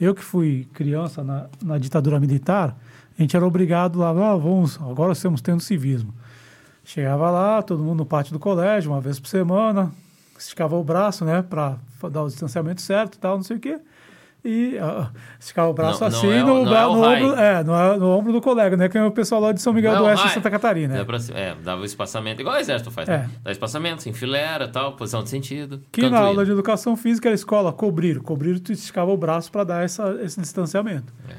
Eu que fui criança na, na ditadura militar, a gente era obrigado lá, ah, vamos, agora estamos tendo civismo. Chegava lá, todo mundo no pátio do colégio, uma vez por semana, esticava o braço, né, para dar o distanciamento certo e tal, não sei o quê. E esticava o braço Não- não assim é o- no, não bra- é no high. ombro, é, no, no ombro do colega, né, que é o pessoal lá de São Miguel Não, do Oeste, em Santa Catarina. Dá pra- é, dava o espaçamento, igual o exército faz, É. né? Dá espaçamento, se enfileira, tal, posição de sentido. Que na aula de educação física, a escola cobrir. Cobrir, tu esticava o braço para dar essa, esse distanciamento. É.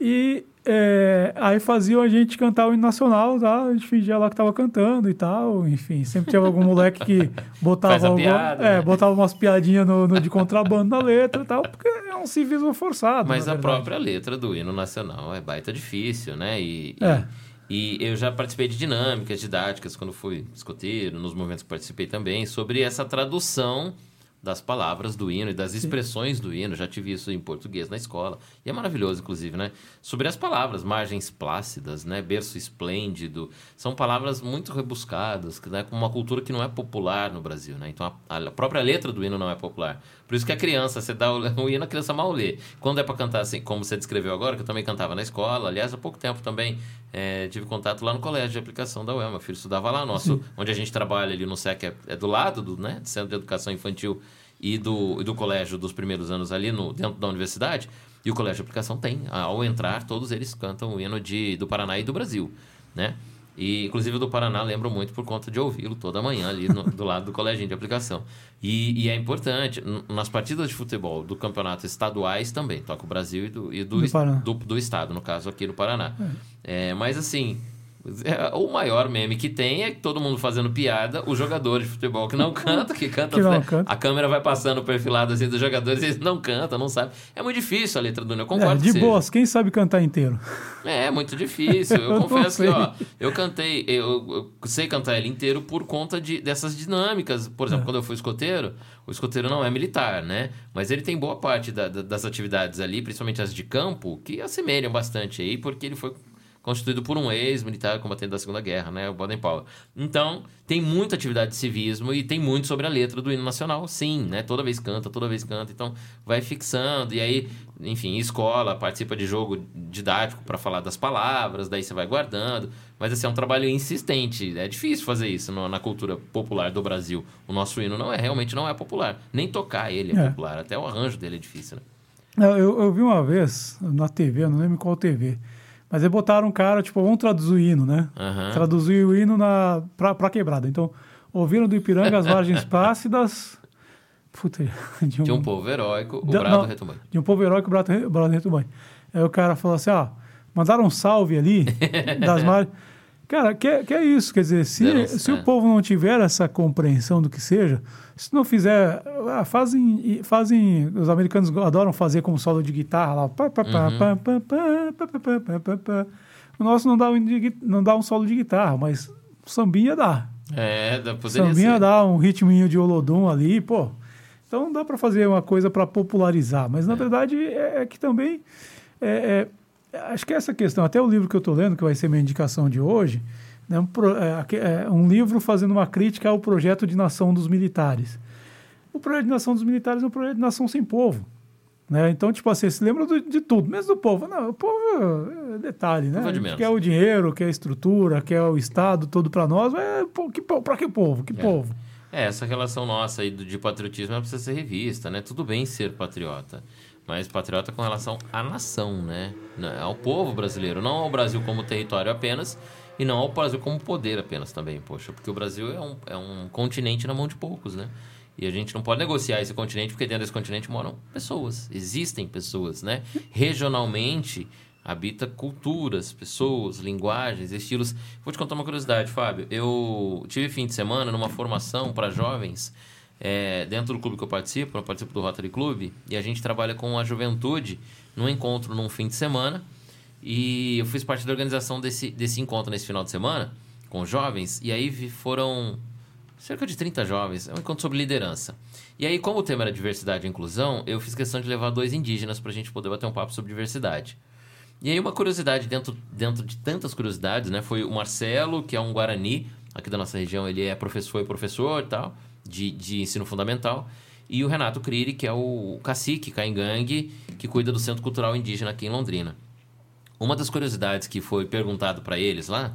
E é, aí faziam a gente cantar o hino nacional, tá? a gente fingia lá que estava cantando e tal. Enfim, sempre tinha algum moleque que (laughs) botava, alguma- piada, é, né? botava umas piadinhas no, no- de contrabando na letra e tal, porque é um civismo forçado. Mas a verdade. própria letra do hino nacional é baita difícil, né? E, e- É. e eu já participei de dinâmicas didáticas quando fui escoteiro, nos movimentos que participei também, sobre essa tradução das palavras do hino e das expressões do hino. Já tive isso em português na escola. E é maravilhoso, inclusive, né? Sobre as palavras, margens plácidas, né? Berço esplêndido. São palavras muito rebuscadas, né? com uma cultura que não é popular no Brasil, né? Então a, a própria letra do hino não é popular. Por isso que a criança, você dá o, (laughs) o hino, a criança mal lê. Quando é para cantar assim, como você descreveu agora, que eu também cantava na escola, aliás, há pouco tempo também é, tive contato lá no colégio de aplicação da UEL. Meu filho estudava lá, nosso, onde a gente trabalha ali no SEC é, é do lado do né, do Centro de Educação Infantil e do, do colégio dos primeiros anos ali no, dentro da universidade. E o colégio de aplicação tem. Ao entrar, todos eles cantam o hino de, do Paraná e do Brasil, né? E, inclusive, o do Paraná lembro muito por conta de ouvi-lo toda manhã ali no, do lado do colégio de aplicação. E, e, é importante, nas partidas de futebol do campeonato estaduais também, toca o Brasil e do, e do, do, do, do estado, no caso aqui no Paraná. É. É, mas, assim, o maior meme que tem é todo mundo fazendo piada, o jogador de futebol que não (laughs) canta, que canta, que não canta. a câmera vai passando perfilado assim dos jogadores, eles não cantam, não sabem. É muito difícil a letra do Neo, concordo. É, de boas, quem sabe cantar inteiro? É, é muito difícil. Eu, (laughs) eu confesso que, ó, eu cantei, eu, eu, sei cantar ele inteiro por conta de, dessas dinâmicas. Por exemplo, é. quando eu fui escoteiro, o escoteiro não é militar, né? Mas ele tem boa parte da, da, das atividades ali, principalmente as de campo, que assemelham bastante aí, porque ele foi constituído por um ex-militar combatente da Segunda Guerra, né, o Baden-Powell. Então, tem muita atividade de civismo e tem muito sobre a letra do hino nacional, sim, né? Toda vez canta, toda vez canta, então vai fixando e aí, enfim, escola, participa de jogo didático para falar das palavras, daí você vai guardando, mas assim, é um trabalho insistente, é difícil fazer isso no, na cultura popular do Brasil. O nosso hino não é, realmente não é popular, nem tocar ele é, é. popular, até o arranjo dele é difícil, né? Eu, eu vi uma vez na TV, não lembro qual TV, mas aí botaram um cara, tipo, vamos traduzir o hino, né? Uhum. Traduzir o hino na, pra, pra quebrada. Então, ouviram do Ipiranga as margens (laughs) plácidas. Puta, (laughs) de um, de um povo heróico, o de, brado retumbante. De um povo heróico, o brado, brado retumbante. Aí o cara falou assim: ó, mandaram um salve ali (laughs) das margens. Cara, que, que é isso? Quer dizer, se, se o povo não tiver essa compreensão do que seja, se não fizer, ah, fazem, fazem, os americanos adoram fazer como solo de guitarra lá. O nosso não dá, um, não dá um solo de guitarra, mas sambinha dá. É, dá poderia Sambinha ser. dá um ritminho de Olodum ali, pô. Então dá para fazer uma coisa para popularizar, mas na é. verdade é, é, que também é, acho que essa questão, até o livro que eu estou lendo, que vai ser minha indicação de hoje, né, um, é, é, um livro fazendo uma crítica ao projeto de nação dos militares. O projeto de nação dos militares é um projeto de nação sem povo. Né? Então, tipo assim, se lembra do, de tudo, mesmo do povo. Não, o povo é detalhe, né? Que quer o dinheiro, quer a estrutura, quer o Estado todo para nós. É, que, para que povo? Que é. povo? É, essa relação nossa aí de patriotismo precisa ser revista, né? Tudo bem ser patriota mas patriota com relação à nação, né? Ao povo brasileiro, não ao Brasil como território apenas e não ao Brasil como poder apenas também, poxa, porque o Brasil é um, é um continente na mão de poucos, né? E a gente não pode negociar esse continente porque dentro desse continente moram pessoas, existem pessoas, né? Regionalmente habita culturas, pessoas, linguagens, estilos. Vou te contar uma curiosidade, Fábio. Eu tive fim de semana numa formação para jovens é, dentro do clube que eu participo, eu participo do Rotary Club, e a gente trabalha com a juventude num encontro num fim de semana. E eu fiz parte da organização desse, desse encontro nesse final de semana com jovens, e aí foram cerca de 30 jovens, é um encontro sobre liderança. E aí, como o tema era diversidade e inclusão, eu fiz questão de levar dois indígenas para a gente poder bater um papo sobre diversidade. E aí, uma curiosidade dentro, dentro de tantas curiosidades, né? Foi o Marcelo, que é um Guarani, aqui da nossa região, ele é professor, foi professor e tal de, de ensino fundamental, e o Renato Criri, que é o cacique Caingangue, que cuida do Centro Cultural Indígena aqui em Londrina. Uma das curiosidades que foi perguntado para eles lá,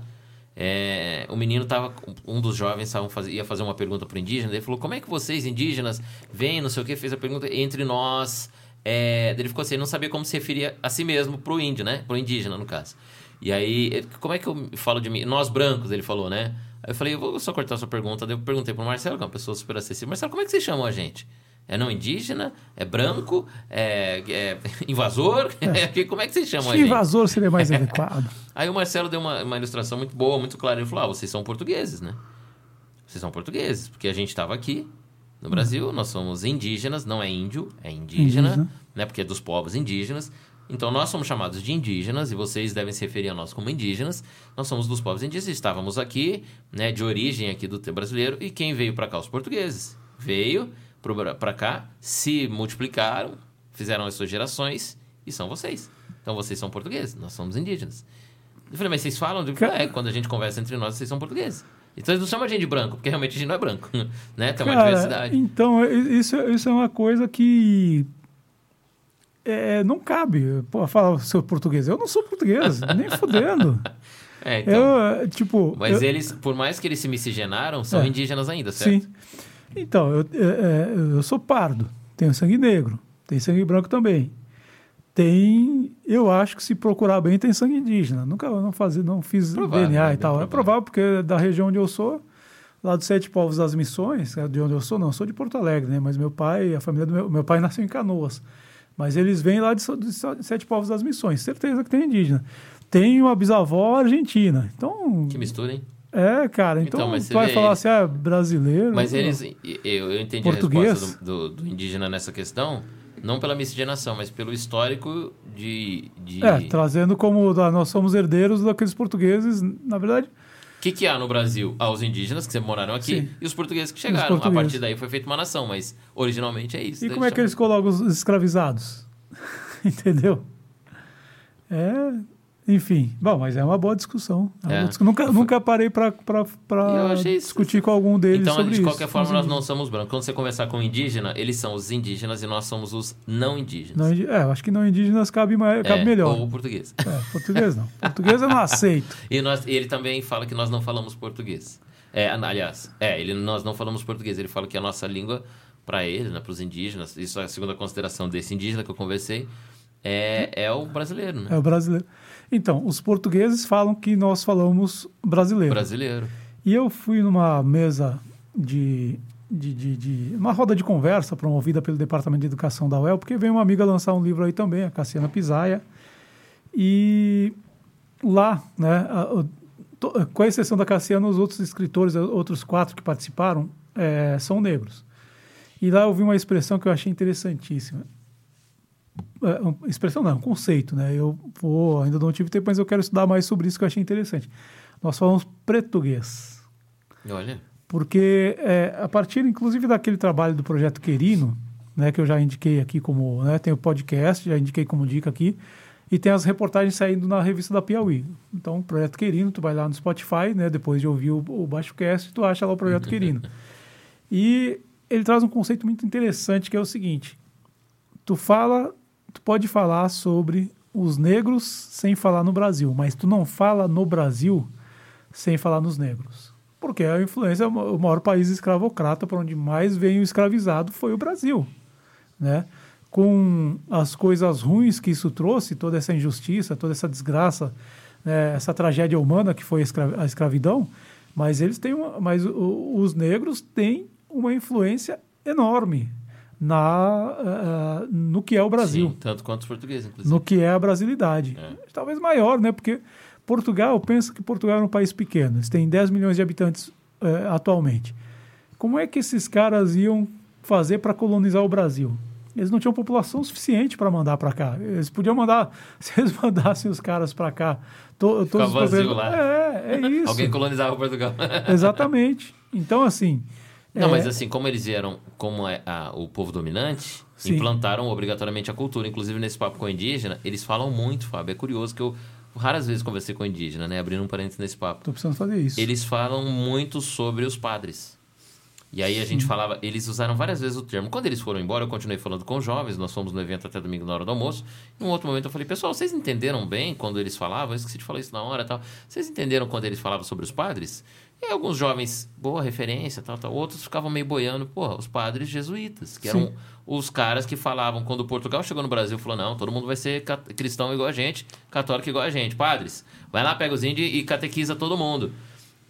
é, o menino tava, um dos jovens ia fazer uma pergunta para o indígena, ele falou: Como é que vocês indígenas veem, não sei o que, fez a pergunta entre nós. É, ele ficou assim, não sabia como se referia a si mesmo pro índio, né? Pro indígena, no caso. E aí, como é que eu falo de mim? Nós brancos, ele falou, né? Aí eu falei, eu vou só cortar a sua pergunta. Daí eu perguntei pro Marcelo, que é uma pessoa super acessível. Marcelo, como é que vocês chamam a gente? É não indígena? É branco? É, é (laughs) invasor? É. (laughs) como é que vocês chamam a gente? Invasor seria mais (laughs) adequado. Aí o Marcelo deu uma, uma ilustração muito boa, muito clara. Ele falou, ah, vocês são portugueses, né? Vocês são portugueses, porque a gente estava aqui no Brasil, nós somos indígenas, não é índio, é indígena, indígena, né? Porque é dos povos indígenas. Então nós somos chamados de indígenas e vocês devem se referir a nós como indígenas. Nós somos dos povos indígenas, estávamos aqui, né, de origem aqui do brasileiro e quem veio para cá os portugueses. Veio para cá, se multiplicaram, fizeram as suas gerações e são vocês. Então vocês são portugueses, nós somos indígenas. Eu falei, mas vocês falam? Eu falei, é, quando a gente conversa entre nós, vocês são portugueses. Então eles não chamam a gente de branco, porque realmente a gente não é branco, (laughs) né? Tem uma Cara, diversidade. Então, isso, isso é uma coisa que é, não cabe. Pô, falar seu português. Eu não sou português, nem (laughs) fudendo. É, então. Eu, tipo. Mas eu- eles, por mais que eles se miscigenaram, são É. indígenas ainda, certo? Sim. Então, eu, é, é, eu sou pardo, tenho sangue negro, tem sangue branco também. Tem, eu acho que se procurar bem, tem sangue indígena. Nunca não fazia, não fiz Provável, DNA é e bem tal. É provável. provável, porque da região onde eu sou, lá dos Sete Povos das Missões, é de onde eu sou, não, eu sou de Porto Alegre, né? Mas meu pai, a família do meu, meu pai nasceu em Canoas. Mas eles vêm lá de, de Sete Povos das Missões, certeza que tem indígena. Tem uma bisavó argentina. Então, Que mistura, hein? é, cara, então, Então, mas tu você vai falar assim, ah, brasileiro. Mas não. eles, eu, eu entendi Português? a resposta do, do- do indígena nessa questão, não pela miscigenação, mas pelo histórico de... de... É, trazendo como nós somos herdeiros daqueles portugueses, na verdade, que, que há no Brasil? Há os indígenas que sempre moraram aqui Sim. e os portugueses que chegaram. A portugueses. partir daí foi feita uma nação, mas originalmente é isso. e como é que eles colocam os escravizados? (laughs) Entendeu? É, enfim, bom, mas é uma boa discussão. É uma É. boa discussão. Nunca, nunca parei para isso- discutir com algum deles Então, sobre de isso. qualquer forma, Os nós não somos brancos. Quando você conversar com um indígena, eles são os indígenas e nós somos os não indígenas. Não é, eu acho que não indígenas cabe, mais, cabe É, melhor. Ou português. É, português não. Português eu não aceito. (laughs) E, nós, ele também fala que nós não falamos português. É, aliás, é, ele, nós não falamos português. Ele fala que a nossa língua, para ele, né, para os indígenas, isso é a segunda consideração desse indígena que eu conversei, é, é o brasileiro, né? É o brasileiro. Então, os portugueses falam que nós falamos brasileiro. Brasileiro. E eu fui numa mesa de, de, de, de- uma roda de conversa promovida pelo Departamento de Educação da UEL, porque veio uma amiga lançar um livro aí também, a Cassiana Pisaia. E lá, né, com a exceção da Cassiana, os outros escritores, outros quatro que participaram, eh, são negros. E lá eu vi uma expressão que eu achei interessantíssima. É, expressão não, um conceito, né? Eu vou, ainda não tive tempo, mas eu quero estudar mais sobre isso que eu achei interessante. Nós falamos português, Olha, porque é, a partir, inclusive, daquele trabalho do projeto Querino, né, que eu já indiquei aqui como, né, tem o podcast, já indiquei como dica aqui, e tem as reportagens saindo na revista da Piauí. Então, o projeto Querino, tu vai lá no Spotify, né, depois de ouvir o, o BaixoCast, tu acha lá o projeto Querino. (laughs) E ele traz um conceito muito interessante que é o seguinte: tu fala, tu pode falar sobre os negros sem falar no Brasil, mas tu não fala no Brasil sem falar nos negros. Porque a influência, o maior país escravocrata, para onde mais veio escravizado, foi o Brasil. Né? Com as coisas ruins que isso trouxe, toda essa injustiça, toda essa desgraça, né, essa tragédia humana que foi a escra- a escravidão, mas eles têm uma, mas os negros têm uma influência enorme na, ah, no que é o Brasil sim, tanto quanto os portugueses, inclusive. no que é a brasilidade. É. Talvez maior, né? Porque Portugal, pensa que Portugal é um país pequeno. Eles têm 10 milhões de habitantes eh, atualmente. Como é que esses caras iam fazer para colonizar o Brasil? Eles não tinham população suficiente para mandar para cá. Eles podiam mandar, (laughs) se eles mandassem os caras para cá, to, todos os lá. É, é (laughs) isso. Alguém colonizava Portugal. (laughs) Exatamente. Então, assim. Não, é, mas assim, como eles vieram como é a- o povo dominante, Sim. implantaram obrigatoriamente a cultura. Inclusive, nesse papo com o indígena, eles falam muito, Fábio. É curioso que eu raras vezes conversei com o indígena, né? Abrindo um parênteses nesse papo. Tô precisando fazer isso. Eles falam muito sobre os padres. E aí a gente falava, eles usaram várias vezes o termo. Quando eles foram embora, eu continuei falando com os jovens, nós fomos no evento até domingo na hora do almoço. Em um outro momento eu falei, pessoal, vocês entenderam bem quando eles falavam? Eu esqueci de falar isso na hora e tal. Vocês entenderam quando eles falavam sobre os padres? E alguns jovens, boa referência, tal, tal. Outros ficavam meio boiando, porra, os padres jesuítas, que eram Sim. os caras que falavam, quando Portugal chegou no Brasil, falou, não, todo mundo vai ser cristão igual a gente, católico igual a gente. Padres, vai lá, pega os índios e catequiza todo mundo.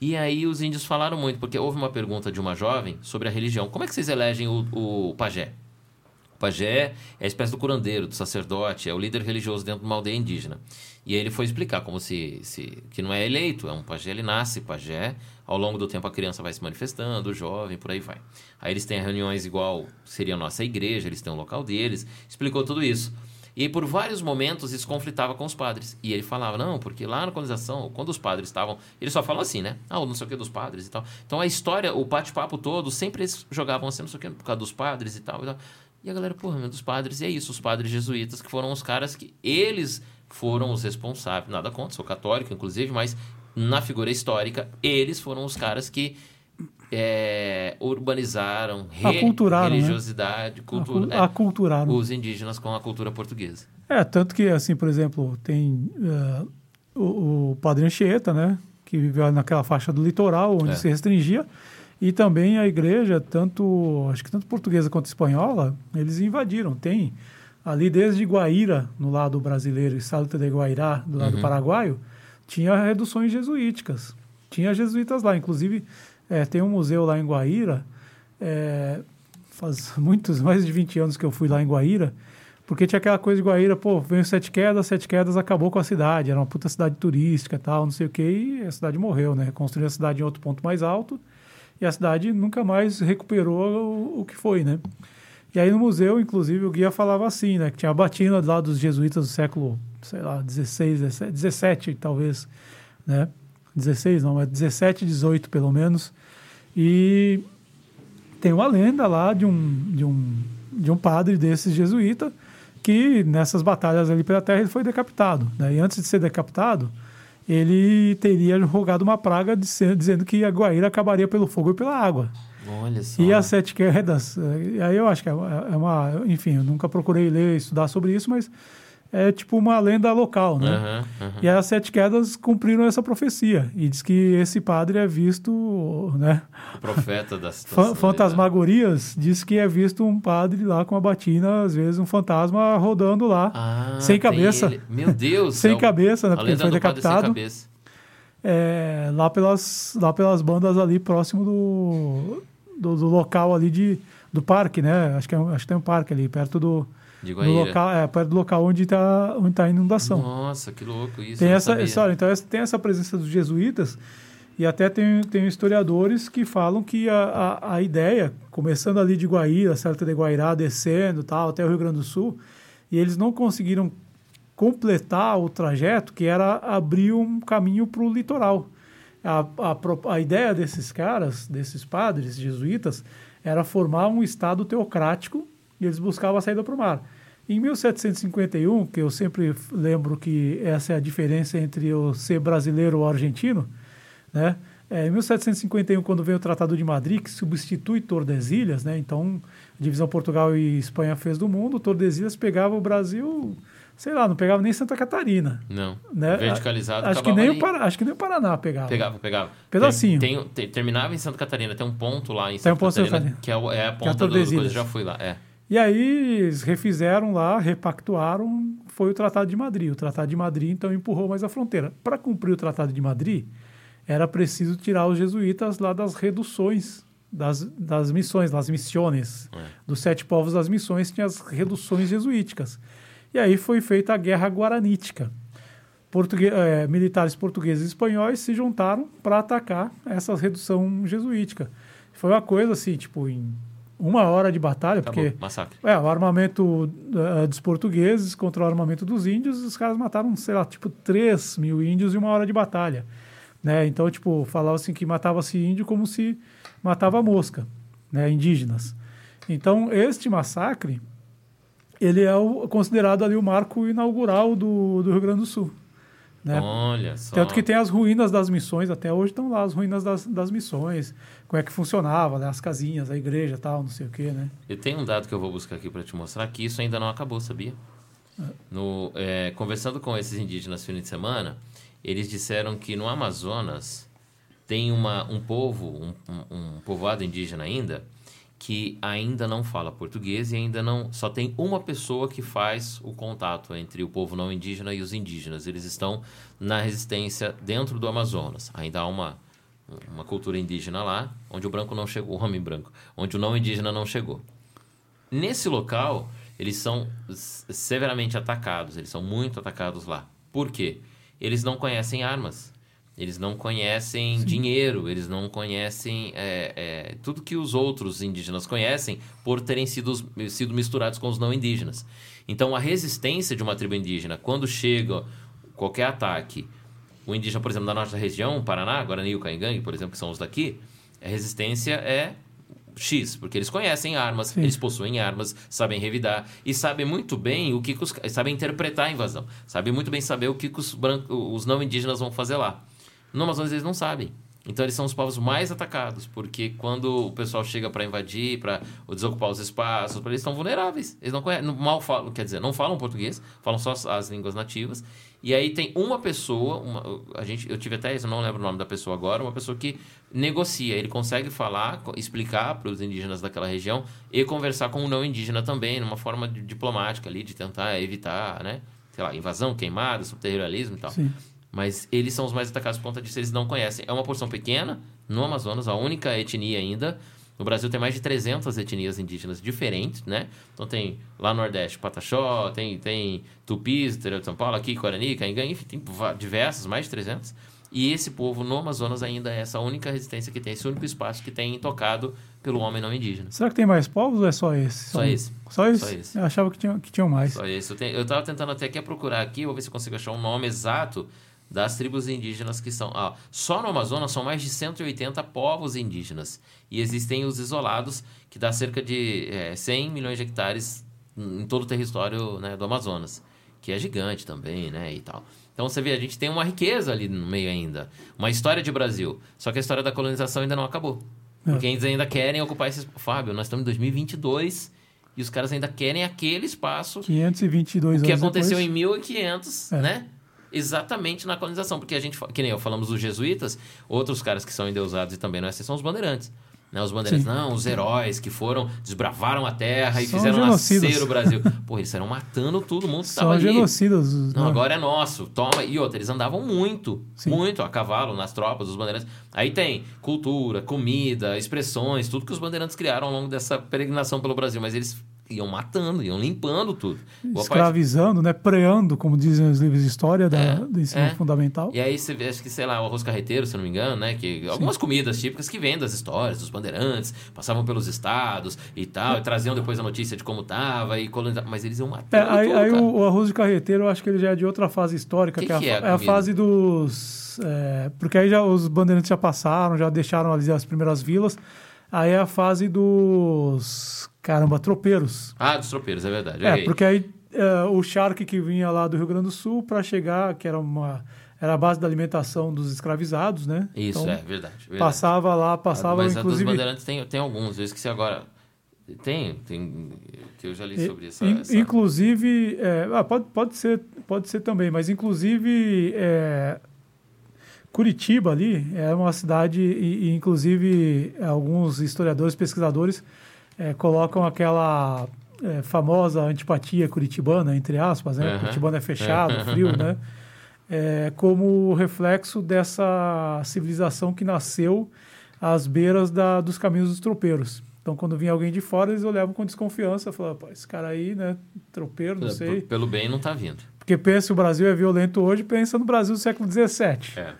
E aí os índios falaram muito, porque houve uma pergunta de uma jovem sobre a religião. Como é que vocês elegem o, o pajé? O pajé é a espécie do curandeiro, do sacerdote, é o líder religioso dentro de uma aldeia indígena. E aí ele foi explicar como se, se que não é eleito, é um pajé, ele nasce pajé, ao longo do tempo a criança vai se manifestando, o jovem, por aí vai. Aí eles têm reuniões igual seria a nossa igreja, eles têm um local deles, explicou tudo isso. E por vários momentos isso conflitava com os padres. E ele falava, não, porque lá na colonização, quando os padres estavam. Eles só falam assim, né? Ah, o não sei o que dos padres e tal. Então a história, o bate-papo todo, sempre eles jogavam assim, não sei o que, por causa dos padres e tal. E, tal. e a galera, porra, meu, dos padres, e é isso, os padres jesuítas, que foram os caras que. Eles foram os responsáveis, nada contra, sou católico, inclusive, mas na figura histórica, eles foram os caras que é, urbanizaram, re- né? religiosidade, cultura, Acu- é, os indígenas com a cultura portuguesa. É, tanto que, assim, por exemplo, tem eh, o, o Padre Anchieta, né? Que viveu naquela faixa do litoral, onde É. se restringia. E também a igreja, tanto, acho que tanto portuguesa quanto espanhola, eles invadiram. Tem ali desde Guaíra, no lado brasileiro, e Salto de Guairá, do lado paraguaio, tinha reduções jesuíticas. Tinha jesuítas lá. Inclusive, eh, tem um museu lá em Guaíra, eh, faz (laughs) muitos, mais de 20 anos que eu fui lá em Guaíra, porque tinha aquela coisa de Guaíra, pô, veio Sete Quedas, Sete Quedas acabou com a cidade, era uma puta cidade turística tal, não sei o que, e a cidade morreu, né? Construíram a cidade em outro ponto mais alto, e a cidade nunca mais recuperou o, o que foi, né? E aí no museu, inclusive, o guia falava assim, né? Que tinha a batina lá dos jesuítas do século, sei lá, 16, 17, 17 talvez, né? 16 não, mas 17, 18 pelo menos. E tem uma lenda lá de um, de um, de um padre desses jesuíta que nessas batalhas ali pela terra ele foi decapitado. Né? E antes de ser decapitado, ele teria rogado uma praga dize- dizendo que a Guaíra acabaria pelo fogo e pela água. Olha só. E as sete quedas, aí eu acho que é é uma, enfim, eu nunca procurei ler, estudar sobre isso, mas é tipo uma lenda local, né? Aham, aham. E as sete quedas cumpriram essa profecia. E diz que esse padre é visto, né? O profeta da situação. Fa- ali, né? Fantasmagorias diz que é visto um padre lá com a batina, às vezes um fantasma rodando lá, Ah, sem cabeça. ele. Meu Deus. sem é cabeça, né? Porque ele foi decapitado. cabeça. É, lá, pelas, lá pelas bandas ali próximo do, do, do local ali de, do parque, né? Acho que, é acho que tem um parque ali, perto do, De do Guaíra. local, é, perto do local onde está onde tá a inundação. Nossa, que louco isso. Tem essa história, então essa- tem essa presença dos jesuítas e até tem, tem historiadores que falam que a, a, a ideia, começando ali de Guaíra, Certa de Guairá, descendo tal, até o Rio Grande do Sul, e eles não conseguiram completar o trajeto, que era abrir um caminho para o litoral. A, a, a ideia desses caras, desses padres jesuítas, era formar um estado teocrático e eles buscavam a saída para o mar. Em 1751, que eu sempre lembro que essa é a diferença entre o ser brasileiro ou argentino, né? É, em 1751, quando veio o Tratado de Madrid, que substitui Tordesilhas, né? Então, a divisão Portugal e Espanha fez do mundo, Tordesilhas pegava o Brasil, sei lá, não pegava nem Santa Catarina, Não. né? Verticalizado. acho que, nem o ali. Pará, acho que nem o Paraná pegava. Pegava, pegava. Pedacinho. Tem, tem- tem- terminava em Santa Catarina. Tem um ponto lá em Tem Santa um ponto em Santa Catarina, Catarina. que é, o- é a ponta do, do coisa. Já fui lá. É. E aí eles refizeram lá, repactuaram, foi o Tratado de Madrid. O Tratado de Madrid, então, empurrou mais a fronteira. Para cumprir o Tratado de Madrid, era preciso tirar os jesuítas lá das reduções das, das missões, das missões, É. dos sete povos das missões, tinha as reduções jesuíticas. E aí foi feita a Guerra Guaranítica. Portugue- eh, militares portugueses e espanhóis se juntaram para atacar essa redução jesuítica. Foi uma coisa assim, tipo, em uma hora de batalha, Acabou. porque Massacre. é, o armamento eh, dos portugueses contra o armamento dos índios, os caras mataram, sei lá, tipo 3 mil índios em uma hora de batalha. Né? Então, tipo, falava assim que matava-se índio como se matava mosca, né? indígenas. Então, este massacre, ele é o, considerado ali o marco inaugural do, do Rio Grande do Sul. Né? Olha só. Tanto que tem as ruínas das missões, até hoje estão lá as ruínas das, das missões, como é que funcionava, né? as casinhas, a igreja tal, não sei o quê, né? Eu tenho um dado que eu vou buscar aqui para te mostrar que isso ainda não acabou, sabia? No, é, conversando com esses indígenas fim de semana, eles disseram que no Amazonas tem uma, um povo, um, um- um povoado indígena ainda, que ainda não fala português e ainda não. Só tem uma pessoa que faz o contato entre o povo não indígena e os indígenas. Eles estão na resistência dentro do Amazonas. Ainda há uma, uma cultura indígena lá, onde o branco não chegou, o homem branco, onde o não indígena não chegou. Nesse local, eles são severamente atacados, eles são muito atacados lá. Por quê? Eles não conhecem armas. Eles não conhecem dinheiro, eles não conhecem é, é, tudo que os outros indígenas conhecem por terem sido, sido misturados com os não indígenas. Então, a resistência de uma tribo indígena, quando chega qualquer ataque, o indígena, por exemplo, da nossa região, Paraná, Guarani e o Caingangue, por exemplo, que são os daqui, a resistência é X, porque eles conhecem armas, Sim. eles possuem armas, sabem revidar e sabem muito bem o que, que os, sabem interpretar a invasão, sabem muito bem saber o que, que os, brancos, os não indígenas vão fazer lá. No Amazonas eles não sabem. Então eles são os povos mais atacados, porque quando o pessoal chega para invadir, para desocupar os espaços, eles estão vulneráveis. Eles não conhecem, mal falam, quer dizer, não falam português, falam só as, as línguas nativas. E aí tem uma pessoa, uma, a gente, eu tive até isso, não lembro o nome da pessoa agora, uma pessoa que negocia, ele consegue falar, explicar para os indígenas daquela região e conversar com o não indígena também, numa forma diplomática ali, de tentar evitar, né, sei lá, invasão, queimada, subterritorialismo e tal. Sim. Mas eles são os mais atacados por conta disso, eles não conhecem. É uma porção pequena no Amazonas, a única etnia ainda. No Brasil tem mais de 300 etnias indígenas diferentes, né? Então tem lá no Nordeste Pataxó, tem, tem Tupis, interior de São Paulo, aqui Guarani, Caingangue, enfim, tem diversas, mais de 300. E esse povo no Amazonas ainda é essa única resistência que tem, esse único espaço que tem tocado pelo homem não indígena. Será que tem mais povos ou é só esse? Só esse. Só esse? Só esse. Eu achava que, tinha, que tinham mais. Só isso. Eu, tenho- eu tava tentando até aqui procurar aqui, vou ver se eu consigo achar o nome exato das tribos indígenas que são. Ah, só no Amazonas são mais de 180 povos indígenas. E existem os isolados, que dá cerca de eh, 100 milhões de hectares em todo o território né, do Amazonas. Que é gigante também, né? E tal. Então você vê, a gente tem uma riqueza ali no meio ainda. Uma história de Brasil. Só que a história da colonização ainda não acabou. É. Porque eles ainda querem ocupar esse. Fábio, nós estamos em 2022 e os caras ainda querem aquele espaço 522 o que anos aconteceu depois. em 1500, É. né? Exatamente na colonização, porque a gente, que nem eu falamos dos jesuítas, outros caras que são endeusados e também não é assim, são os bandeirantes. Né? Os bandeirantes, Sim. não, os heróis que foram, desbravaram a terra e São fizeram nascer o Brasil. (laughs) Pô, eles saíram matando todo mundo que estava ali. genocidas. os- Não, né? agora é nosso. Toma. E outra, eles andavam muito, Sim. muito a cavalo, nas tropas, os bandeirantes. Aí tem cultura, comida, expressões, tudo que os bandeirantes criaram ao longo dessa peregrinação pelo Brasil. Mas eles iam matando, iam limpando tudo. Boa parte Escravizando, né? Preando, como dizem os livros de história da, É, do ensino é. fundamental. E aí você vê, acho que, sei lá, o arroz carreteiro, se não me engano, né? Que algumas comidas típicas que vêm das histórias, dos bandeirantes, passavam pelos estados e tal, e traziam depois a notícia de como tava, e coloniza... mas eles iam É, matando aí tudo, aí o, arroz de carreteiro, eu acho que ele já é de outra fase histórica, Que que, é, a, que é a é a comida? fase dos. é, porque aí já os bandeirantes já passaram, já deixaram ali as primeiras vilas. Aí é a fase dos. Caramba, tropeiros. Ah, dos tropeiros, é verdade. É, porque aí é, o charque que vinha lá do Rio Grande do Sul para chegar, que era uma. Era a base da alimentação dos escravizados, né? Isso, Então, é verdade. verdade. Passava lá, passava Mas a dos inclusive. bandeirantes tem, tem alguns, eu esqueci agora. Tem, tem, que eu já li sobre in- essa- Inclusive, é, ah, pode, pode, ser, pode ser também, mas inclusive é, Curitiba ali é uma cidade, e, e inclusive alguns historiadores, pesquisadores é, colocam aquela é, famosa antipatia curitibana, entre aspas, né? Aham. Curitibano é fechado, frio, né? (laughs) É, como reflexo dessa civilização que nasceu às beiras da, dos caminhos dos tropeiros. Então, quando vinha alguém de fora, eles olhavam com desconfiança, falavam, pô, esse cara aí, né, tropeiro, não É, sei. Pelo bem não tá vindo. Porque pensa que o Brasil é violento hoje, pensa no Brasil do século XVII. É.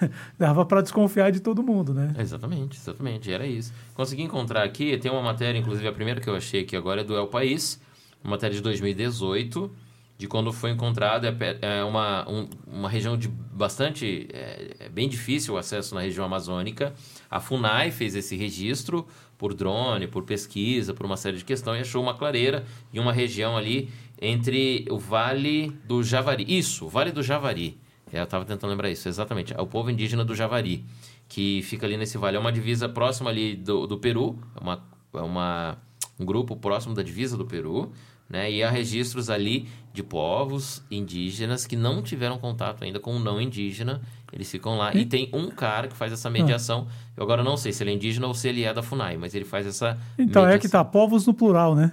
(laughs) Dava para desconfiar de todo mundo, né? Exatamente, exatamente, era isso. Consegui encontrar aqui, tem uma matéria, inclusive a primeira que eu achei aqui agora é do El País, uma matéria de 2018, de quando foi encontrado, é, é uma, um- uma região de bastante, é, é bem difícil o acesso na região amazônica. A FUNAI fez esse registro por drone, por pesquisa, por uma série de questões, e achou uma clareira em uma região ali entre o Vale do Javari. Isso, o Vale do Javari. É, eu estava tentando lembrar isso, exatamente. É o povo indígena do Javari, que fica ali nesse vale. É uma divisa próxima ali do, do Peru, é, uma, é uma, um grupo próximo da divisa do Peru, né? E há registros ali de povos indígenas que não tiveram contato ainda com o não indígena. Eles ficam lá. E tem um cara que faz essa mediação. Eu agora não sei se ele é indígena ou se ele é da FUNAI, mas ele faz essa Então, é que mediação. tá, povos no plural, né?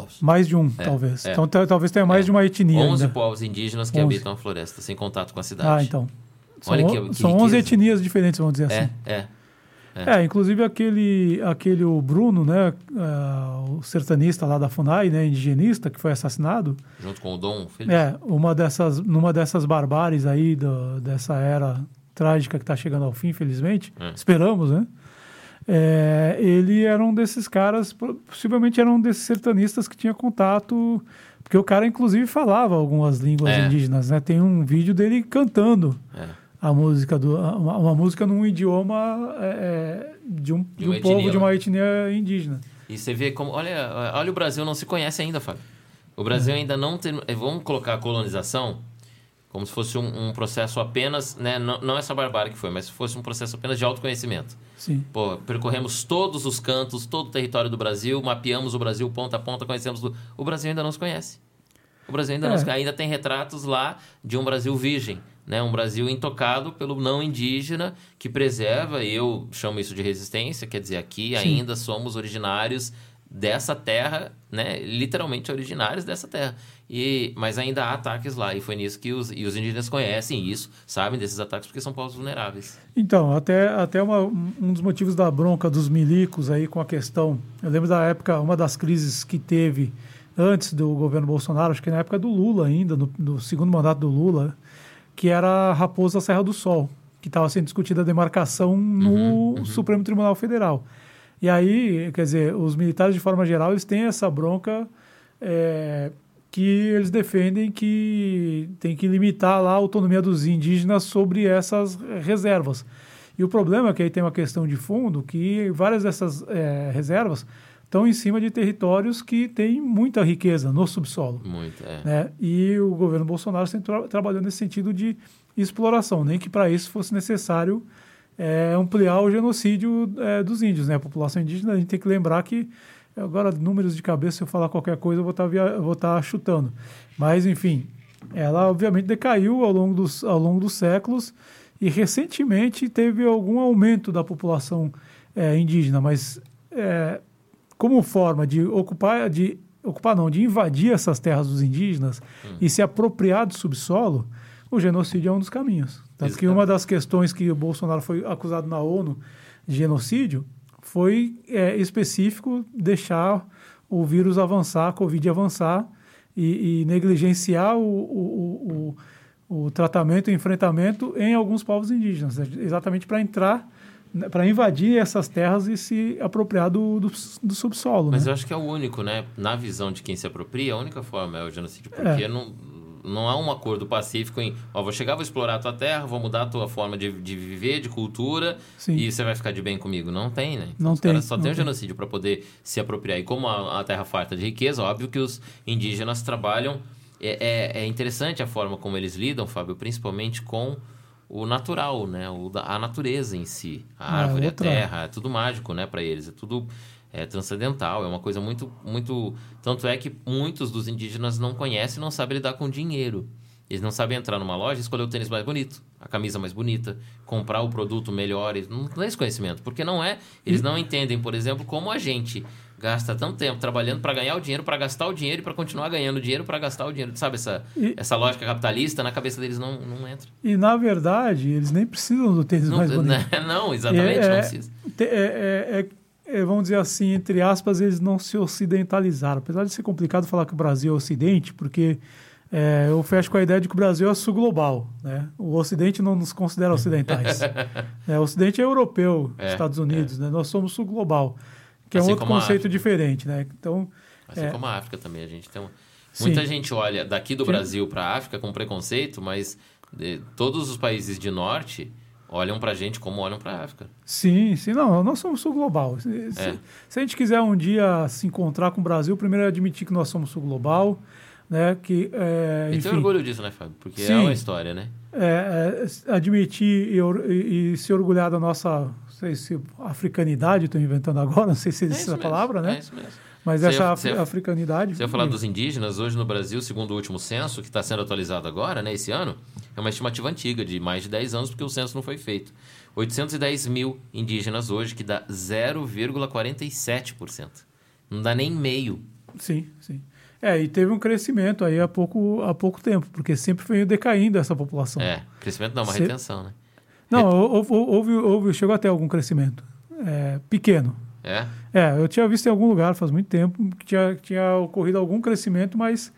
Povos. Mais de um, talvez. é. Então, ta- talvez tenha mais de uma etnia 11 ainda. povos indígenas que 11. habitam a floresta, sem contato com a cidade. Ah, então. São, Olha o- que- que são 11 riqueza. etnias diferentes, vamos dizer assim. É, é. É, inclusive aquele, aquele o Bruno, né, ah, o sertanista lá da FUNAI, né, indigenista, que foi assassinado, Junto com o Dom Felipe. é, uma dessas, numa dessas barbáries aí do, dessa era trágica que está chegando ao fim, infelizmente, É. esperamos, né? É, ele era um desses caras, po- possivelmente era um desses sertanistas que tinha contato, porque o cara inclusive falava algumas línguas É. indígenas, né? Tem um vídeo dele cantando É. a música do uma, uma música num idioma é, é, de um, de um povo etnia, de uma né? etnia indígena. E você vê como. Olha, olha, o Brasil não se conhece ainda, Fábio. O Brasil ainda não tem. eh, Vamos colocar a colonização como se fosse um, um processo apenas. Né, não, não essa barbárie que foi, mas se fosse um processo apenas de autoconhecimento. Sim. Pô, percorremos todos os cantos, todo o território do Brasil, mapeamos o Brasil ponta a ponta, conhecemos. Do... O Brasil ainda não se conhece. O Brasil ainda, não É. se... ainda tem retratos lá de um Brasil virgem, né? um Brasil intocado pelo não indígena que preserva, e eu chamo isso de resistência, quer dizer, aqui ainda somos originários dessa terra, né? literalmente originários dessa terra. E, mas ainda há ataques lá, e foi nisso que os, e os indígenas conhecem isso, sabem desses ataques, porque são povos vulneráveis. Então, até, até uma- um dos motivos da bronca dos milicos aí com a questão. Eu lembro da época, uma das crises que teve antes do governo Bolsonaro, acho que na época do Lula ainda, no, no segundo mandato do Lula, que era a Raposa Serra do Sol, que estava sendo discutida a demarcação no Supremo Tribunal Federal. E aí, quer dizer, os militares de forma geral, eles têm essa bronca é, que eles defendem que tem que limitar lá a autonomia dos indígenas sobre essas reservas. E o problema é que aí tem uma questão de fundo que várias dessas é, reservas estão em cima de territórios que têm muita riqueza no subsolo. Muito, é. Né? E o governo Bolsonaro sempre tra trabalhou nesse sentido de exploração, nem que para isso fosse necessário é, ampliar o genocídio é, dos índios. Né? A população indígena, a gente tem que lembrar que, agora, números de cabeça, se eu falar qualquer coisa, eu vou estar tá chutando. Mas, enfim, ela obviamente decaiu ao longo dos, ao longo dos séculos e recentemente teve algum aumento da população é, indígena, mas é, como forma de ocupar, de ocupar não, de invadir essas terras dos indígenas e se apropriar do subsolo, o genocídio é um dos caminhos. Tanto que uma das questões que o Bolsonaro foi acusado na ONU de genocídio foi é, específico deixar o vírus avançar, a Covid avançar e, e negligenciar o, o, o, o tratamento e enfrentamento em alguns povos indígenas, né? exatamente para entrar, para invadir essas terras e se apropriar do, do, do subsolo. Mas né? eu acho que é o único, né? Na visão de quem se apropria, a única forma é o genocídio. Porque não, não há um acordo pacífico em, ó, vou chegar, vou explorar a tua terra, vou mudar a tua forma de, de viver, de cultura, Sim. e você vai ficar de bem comigo. Não tem, né? Não os tem, só não tem o tem. genocídio para poder se apropriar. E como a, a terra farta de riqueza, óbvio que os indígenas trabalham. É, é, é interessante a forma como eles lidam, Fábio, principalmente com o natural, né? O, a natureza em si. A Ah, árvore, outra- a terra, é tudo mágico, né, para eles. É tudo é, transcendental, é uma coisa muito, muito... Tanto é que muitos dos indígenas não conhecem, não sabem lidar com dinheiro. Eles não sabem entrar numa loja e escolher o tênis mais bonito, a camisa mais bonita, comprar o produto melhor. Eles não têm esse conhecimento, porque não é... Eles não entendem, por exemplo, como a gente gasta tanto tempo trabalhando para ganhar o dinheiro, para gastar o dinheiro e para continuar ganhando dinheiro para gastar o dinheiro. Sabe essa, E- essa lógica capitalista na cabeça deles não, não entra. E, na verdade, eles nem precisam do tênis Não, mais bonito. (laughs) não exatamente, É, não é, precisa. é- é- é- vamos dizer assim, entre aspas, eles não se ocidentalizaram. Apesar de ser complicado falar que o Brasil é ocidente, porque é, eu fecho com a ideia de que o Brasil é sul global. Né? O ocidente não nos considera ocidentais. (laughs) É, o ocidente é europeu, É, Estados Unidos, né? nós somos sul global, que é Assim um outro como a conceito diferente. Né? Então, Assim É. como a África também. A gente tem um... Sim. Muita gente olha daqui do Sim. Brasil para a África com preconceito, mas de- todos os países de norte olham para a gente como olham para a África. Sim, sim, não, nós somos sul global. Se, se- É. se a gente quiser um dia se encontrar com o Brasil, primeiro é admitir que nós somos sul global, né? Que, é, E enfim, tem orgulho disso, né, Fábio? Porque é Sim. uma história, né? é, é, admitir e, e- e se orgulhar da nossa, não sei se africanidade, estou inventando agora, não sei se É existe isso essa mesmo, palavra, É né? isso mesmo. Mas Você essa ia- africanidade. Você ia falar dos indígenas, hoje no Brasil, segundo o último censo, que está sendo atualizado agora, né, esse ano, é uma estimativa antiga, de mais de 10 anos, porque o censo não foi feito. 810 mil indígenas hoje, que dá 0,47%. Não dá nem meio. Sim, sim. É, e teve um crescimento aí há pouco, há pouco tempo, porque sempre veio decaindo essa população. É, crescimento não, uma retenção, né? Não, houve, houve, houve- chegou até algum crescimento. É, pequeno. É, É, eu tinha visto em algum lugar faz muito tempo que tinha, que tinha ocorrido algum crescimento, mas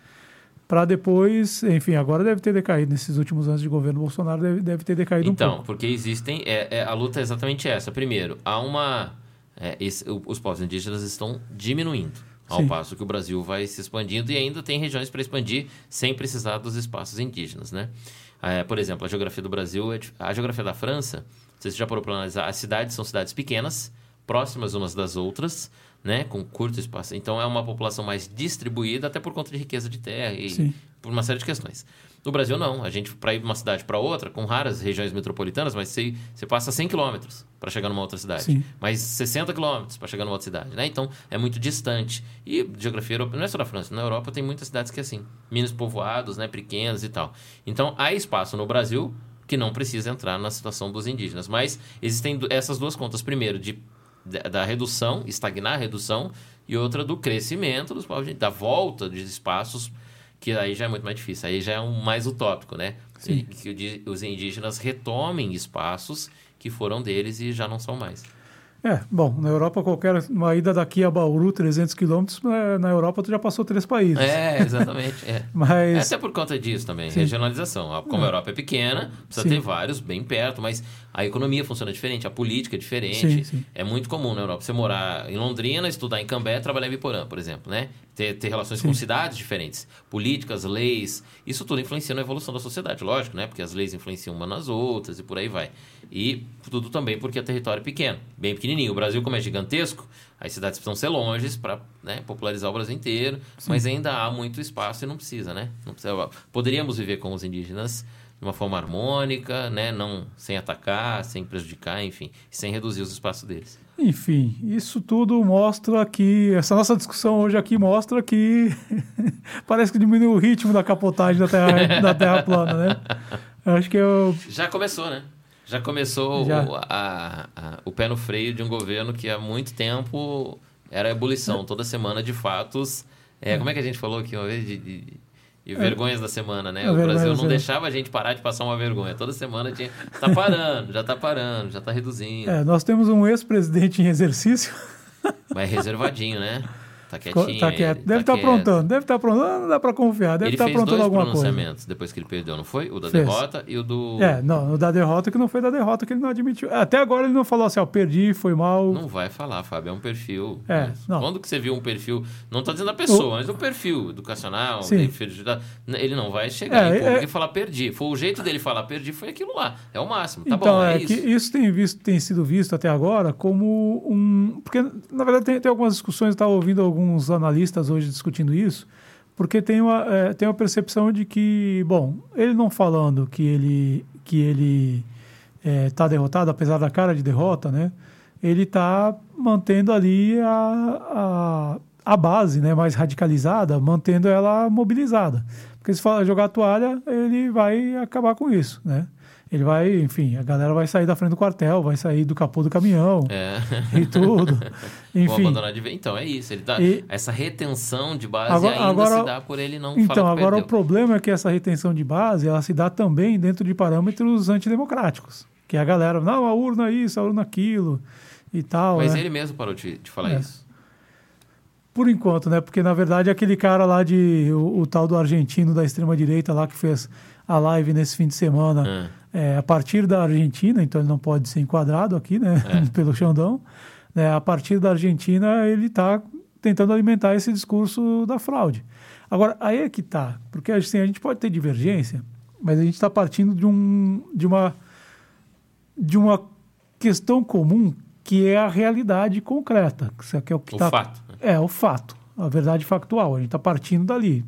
para depois, enfim, agora deve ter decaído nesses últimos anos de governo Bolsonaro, deve, deve ter decaído um Então, pouco. porque existem. É, é, a luta é exatamente essa. Primeiro, há uma. é, esse- os povos indígenas estão diminuindo. Ao Sim. passo que o Brasil vai se expandindo e ainda tem regiões para expandir sem precisar dos espaços indígenas, né? É, por exemplo, a geografia do Brasil, é a geografia da França, você já parou para analisar, as cidades são cidades pequenas, próximas umas das outras, né? Com curto espaço. Então é uma população mais distribuída, até por conta de riqueza de terra e Sim. por uma série de questões. No Brasil, não. A gente, para ir de uma cidade para outra, com raras regiões metropolitanas, mas você, você passa 100 quilômetros para chegar numa outra cidade. Sim. Mais 60 quilômetros para chegar numa outra cidade, né? Então, é muito distante. E geografia não é só da França, na Europa tem muitas cidades que é assim. Menos povoados, né? Pequenas e tal. Então, há espaço no Brasil que não precisa entrar na situação dos indígenas. Mas existem essas duas contas. Primeiro, de, da, redução, estagnar a redução, e outra do crescimento dos povos, da volta de espaços que aí já é muito mais difícil, aí já é um mais utópico, né? Sim. Que os indígenas retomem espaços que foram deles e já não são mais. É, bom, na Europa, qualquer uma ida daqui a Bauru, 300 quilômetros, na Europa tu já passou três países. É, exatamente. É. (laughs) Mas, Até por conta disso também, Sim. regionalização. Como a Europa é pequena, precisa Sim. ter vários bem perto, mas a economia funciona diferente, a política é diferente. Sim. É muito comum na Europa você morar em Londrina, estudar em Cambé, trabalhar em Biporã, por exemplo, né? Ter, ter relações com cidades diferentes, políticas, leis, isso tudo influencia na evolução da sociedade, lógico, né? Porque as leis influenciam uma nas outras e por aí vai. E tudo também porque o território é pequeno, bem pequenininho. O Brasil, como é gigantesco, as cidades precisam ser longes para popularizar o Brasil inteiro, mas ainda há muito espaço e não precisa, né? Não precisa, poderíamos viver com os indígenas de uma forma harmônica, né? Não sem atacar, sem prejudicar, enfim, sem reduzir os espaços deles. enfim, isso tudo mostra que, essa nossa discussão hoje aqui mostra que (laughs) parece que diminuiu o ritmo da capotagem da Terra, da terra plana, né? Eu Acho que eu, Já começou, né? Já começou Já. O, a- a- o pé no freio de um governo que há muito tempo era ebulição, toda semana de fatos. É, como é que a gente falou aqui uma vez? De, de- de vergonhas da semana, né? É O Brasil não deixava a gente parar de passar uma vergonha. Toda semana tinha. Tá parando, já tá parando, já tá reduzindo. é, nós temos um ex-presidente em exercício, Mas reservadinho, né? Tá co- quietinho. tá quieto, ele, deve estar quieto. aprontando, deve estar aprontando, não dá para confiar, deve estar fez aprontando alguma coisa. depois que ele perdeu, não foi? O da Fez. derrota e o do. É, não, o da derrota que não foi da derrota que ele não admitiu. Até agora ele não falou assim, ó, perdi, foi mal. Não vai falar, Fábio, é um perfil. É, não. Quando que você viu um perfil, não tô dizendo a pessoa, mas um perfil educacional, Sim. de- ele não vai chegar É, em público é- e falar perdi. Foi o jeito dele falar perdi, foi aquilo lá. É o máximo. Tá então, bom, é, é, isso. que isso tem, visto, tem sido visto até agora como um. Porque, na verdade, tem, tem algumas discussões, eu estava ouvindo alguns analistas hoje discutindo isso, porque tem uma, é, tem uma percepção de que, bom, ele não falando que ele que ele está derrotado, apesar da cara de derrota, né? Ele está mantendo ali a, a, a base né, mais radicalizada, mantendo ela mobilizada. Porque se fala jogar a toalha, ele vai acabar com isso, né? Ele vai, enfim, a galera vai sair da frente do quartel, vai sair do capô do caminhão É. e tudo. (laughs) Vou Enfim, abandonar de vez. Então, é isso. Ele tá, E- Essa retenção de base Agora- ainda agora- se dá por ele não então agora o perdeu. problema é que essa retenção de base, ela se dá também dentro de parâmetros antidemocráticos. Que a galera, não, a urna isso, a urna aquilo e tal. Mas né? ele mesmo parou de, de falar É. isso. Por enquanto, né? Porque na verdade aquele cara lá de. O, o tal do argentino da extrema-direita lá que fez a live nesse fim de semana Ah. é, a partir da Argentina, então ele não pode ser enquadrado aqui, né? É. (laughs) Pelo Xandão. né, a partir da Argentina, ele está tentando alimentar esse discurso da fraude. Agora, aí é que tá. Porque assim, a gente pode ter divergência, mas a gente está partindo de, um, de, uma, de uma questão comum que é a realidade concreta. Que é o que tá- né? É, o fato, a verdade factual. A gente está partindo dali.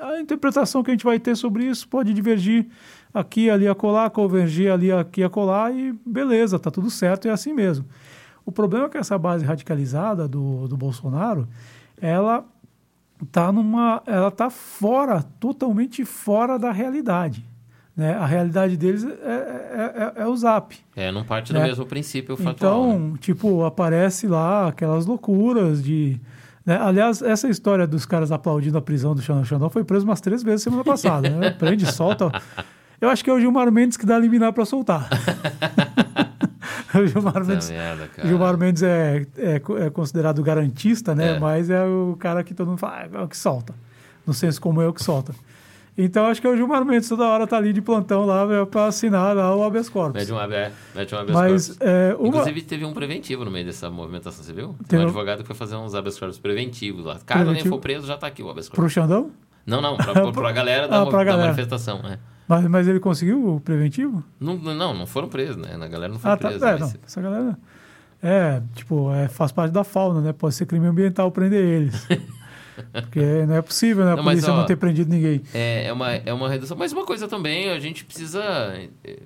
A interpretação que a gente vai ter sobre isso pode divergir aqui, ali, acolá, convergir ali, aqui, acolá, e beleza, tá tudo certo, é assim mesmo. O problema é que essa base radicalizada do, do Bolsonaro, ela tá numa, ela tá fora, totalmente fora da realidade. Né? A realidade deles é, é, é- é o Zap. É, não parte do É. mesmo princípio factual. né? Então, tipo, aparece lá aquelas loucuras de. né? Aliás, essa história dos caras aplaudindo a prisão do Xandão. Xandão foi preso umas três vezes semana passada. Né? (laughs) Prende, solta. Eu acho que é o Gilmar Mendes que dá liminar para soltar. (laughs) o Gilmar Mendes, merda. Gilmar Mendes é, é, é considerado garantista, né? É. Mas é o cara que todo mundo fala, ah, é o que solta. no senso como eu que solta. Então acho que é o Gilmar Mendes toda hora tá ali de plantão lá para assinar lá o habeas corpus. Mete um habeas, mete um habeas Mas corpus. é, uma... Inclusive, teve um preventivo no meio dessa movimentação, você viu? Tem Tem um advogado que foi fazer uns habeas corpus preventivos lá. Caso alguém Preventivo? for preso, já tá aqui o habeas corpus. pro Xandão? Não, não, pra, (laughs) pra, pra galera da, Ah, pra da galera. manifestação. É. Mas, mas ele conseguiu o preventivo? Não, não, não foram presos, né? A galera não foi Ah, tá. presa. É, mas- não. Essa galera. É, tipo, é, faz parte da fauna, né? Pode ser crime ambiental prender eles. (laughs) Porque não é possível, né? A Não, mas, polícia ó, não ter prendido ninguém. É, é, uma, é uma redução. Mas uma coisa também, a gente precisa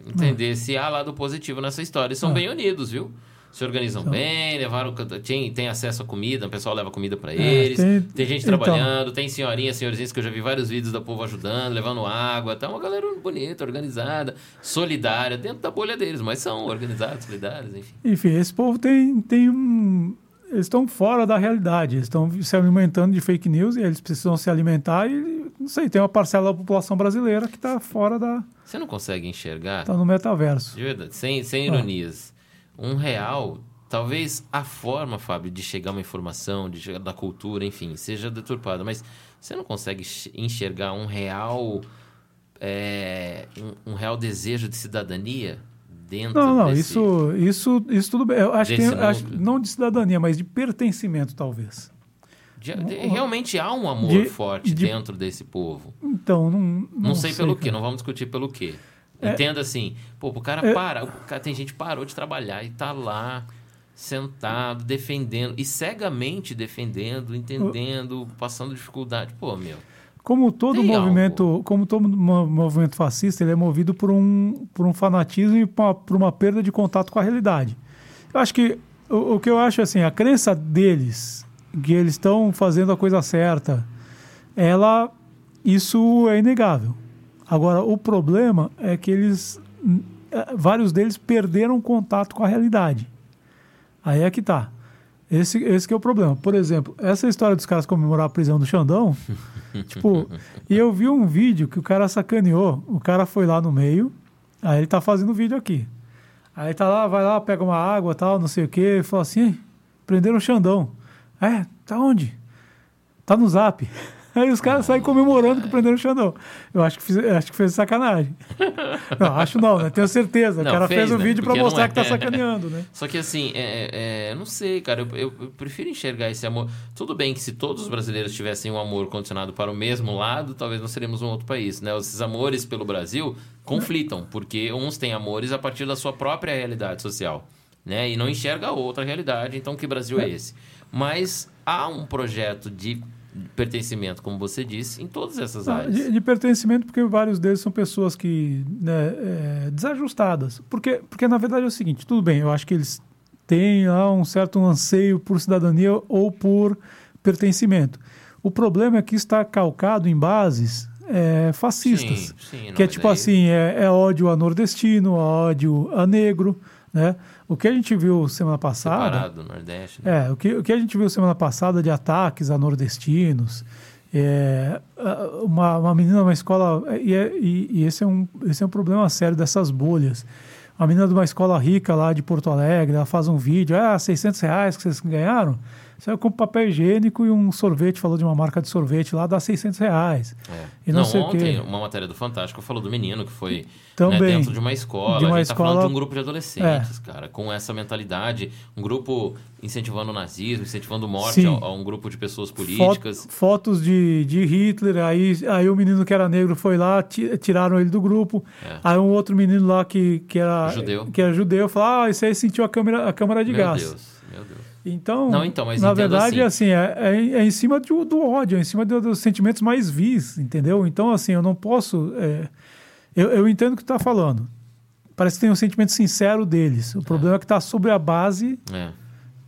entender se há lado positivo nessa história. Eles são Ah. bem unidos, viu? Se organizam São. bem, levaram. Tem, tem acesso a comida, o pessoal leva comida para É, eles. tem- tem, gente então. trabalhando, tem senhorinhas, senhorzinhos que eu já vi vários vídeos da povo ajudando, levando água. Tá uma galera bonita, organizada, solidária, dentro da bolha deles, mas são organizados, solidários, enfim. Enfim, esse povo tem, tem um. Eles estão fora da realidade, eles estão se alimentando de fake news e eles precisam se alimentar e, não sei, tem uma parcela da população brasileira que está fora da. Você não consegue enxergar? está no metaverso. De verdade, sem, sem Ah. ironias. Um real, talvez a forma, Fábio, de chegar uma informação, de chegar da cultura, enfim, seja deturpada, mas você não consegue enxergar um real, é, um, um real desejo de cidadania dentro Não, não, desse... isso, isso, isso tudo bem. Eu acho que acho- não de cidadania, mas de pertencimento, talvez. De- de- realmente há um amor de- forte de- dentro desse povo. Então, não. Não, Não, sei, pelo cara. quê, não vamos discutir pelo quê. É. Entenda assim, pô, o cara É. para, o cara, tem gente que parou de trabalhar e tá lá sentado, defendendo, e cegamente defendendo, entendendo, passando dificuldade. Pô, meu, Como todo Tem movimento, como todo mo- movimento fascista, ele é movido por um, por um fanatismo e por uma, perda de contato com a realidade. Eu acho que o, o que eu acho assim, a crença deles que eles estão fazendo a coisa certa, ela isso é inegável. Agora, o problema é que eles eh, vários deles perderam contato com a realidade. Aí é que tá. Esse, esse que é o problema. Por exemplo, essa história dos caras comemorar a prisão do Xandão, (laughs) tipo, (laughs) e eu vi um vídeo que o cara sacaneou, o cara foi lá no meio, aí ele tá fazendo o vídeo aqui. Aí tá lá, vai lá, pega uma água tal, não sei o quê, e fala assim, "Ih, prenderam o Xandão. É, tá onde? Tá no zap. (laughs) Aí os caras saem comemorando que prenderam o Xandão. Eu acho que, fiz, acho que fez sacanagem. (laughs) Não, acho não, né? Tenho certeza. Não, o cara fez, fez, o né? vídeo não mostrar é. que tá sacaneando, né? Só que assim, é, é, eu não sei, cara, eu, eu- eu prefiro enxergar esse amor. Tudo bem que se todos os brasileiros tivessem um amor condicionado para o mesmo lado, talvez nós seríamos um outro país, né? Esses amores pelo Brasil conflitam, porque uns têm amores a partir da sua própria realidade social, né? E não enxerga a outra realidade, então que Brasil é esse? Mas há um projeto de pertencimento, como você disse, em todas essas áreas. De, de pertencimento, porque vários deles são pessoas que né, é, desajustadas. Porque, porque, na verdade, é o seguinte: tudo bem, eu acho que eles têm lá um certo anseio por cidadania ou por pertencimento. O problema é que está calcado em bases é, fascistas. Sim, sim, que é tipo aí- assim: é, é ódio a nordestino, ódio a negro. Né? O que a gente viu semana passada. Separado do Nordeste. né? É, o que, o que a gente viu semana passada de ataques a nordestinos, é, uma, uma menina numa escola, e, é- e- e esse, é um, esse é um problema sério dessas bolhas. Uma menina de uma escola rica lá de Porto Alegre, ela faz um vídeo, ah, 600 reais que vocês ganharam, saiu com papel higiênico e um sorvete, falou de uma marca de sorvete lá, dá 600 reais. É. E não sei o ontem, uma matéria do Fantástico falou do menino que foi Também. né, dentro de uma escola. De uma a gente tá escola- É. falando de um grupo de adolescentes, cara, com essa mentalidade. Um grupo incentivando o nazismo, incentivando morte a, a um grupo de pessoas políticas. Fo- fotos de, de Hitler, aí, aí o menino que era negro foi lá, ti- tiraram ele do grupo. É. Aí um outro menino lá que, que, era, Judeu. que era judeu falou: Ah, esse aí sentiu a câmera, a câmara de Meu gás. Deus, meu Deus. Então, Não, então, mas na verdade, assim. assim, é, é, é em cima do, do ódio, é em cima do- dos sentimentos mais vis, entendeu? Então, assim, eu não posso. é, eu, eu entendo o que está falando. Parece que tem um sentimento sincero deles. O problema é que está sobre a base, É,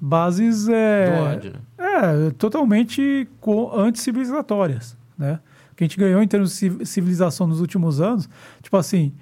bases. do É, ódio, né? é, totalmente anticivilizatórias, né? O que a gente ganhou em termos de ci- civilização nos últimos anos, tipo assim,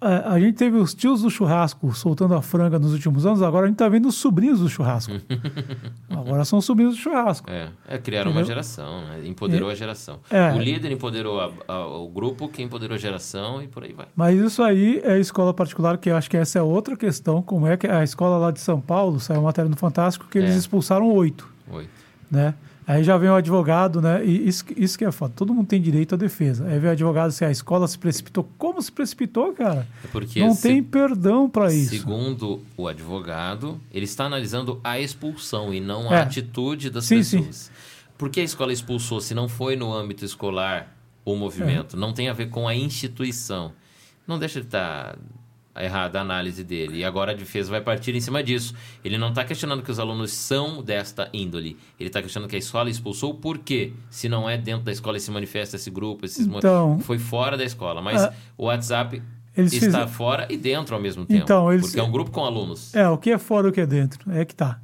a, a gente teve os tios do churrasco soltando a franga nos últimos anos, agora a gente tá vendo os sobrinhos do churrasco. (laughs) agora são os sobrinhos do churrasco. É, é criaram uma Entendeu? geração, né? empoderou a geração. É. O líder empoderou a- a- o grupo, que empoderou a geração e por aí vai. Mas isso aí é escola particular, que eu acho que essa é outra questão, como é que a escola lá de São Paulo, saiu uma matéria no Fantástico, que eles É. expulsaram oito. Oi. né? Aí já vem o advogado, né? E isso, que- isso que é foda. Todo mundo tem direito à defesa. Aí vem o advogado se a escola se precipitou. Como se precipitou, cara? É porque Não se- tem perdão para isso. Segundo o advogado, ele está analisando a expulsão e não a É. atitude das Sim, sim. pessoas. Por que a escola expulsou se não foi no âmbito escolar o movimento? É. Não tem a ver com a instituição. Não deixa de estar errada a análise dele. E agora a defesa vai partir em cima disso. Ele não está questionando que os alunos são desta índole. Ele está questionando que a escola expulsou por quê? Se não é dentro da escola e se manifesta esse grupo, esses mo- Então- foi fora da escola. Mas Ah. o WhatsApp Eles está fizeram- fora e dentro ao mesmo tempo. Então, eles- Porque é um grupo com alunos. É, o que é fora e o que é dentro. É que tá.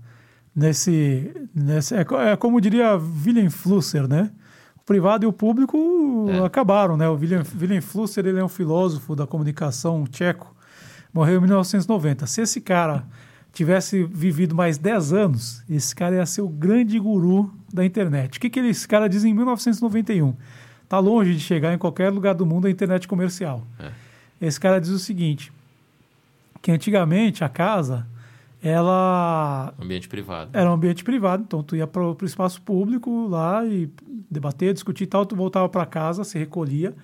Nesse. nesse é, é como diria William Flusser, né? O privado e o público É. acabaram, né? O William, William Flusser ele é um filósofo da comunicação tcheco, morreu em 1990. Se esse cara tivesse vivido mais 10 anos, esse cara ia ser o grande guru da internet. O que, que esse cara diz em 1991? Tá longe de chegar em qualquer lugar do mundo a internet comercial. Esse cara diz o seguinte: que antigamente a casa ela Ambiente privado. era um ambiente privado, então tu ia para o espaço público lá e debater, discutir e tal, tu voltava para casa, se recolhia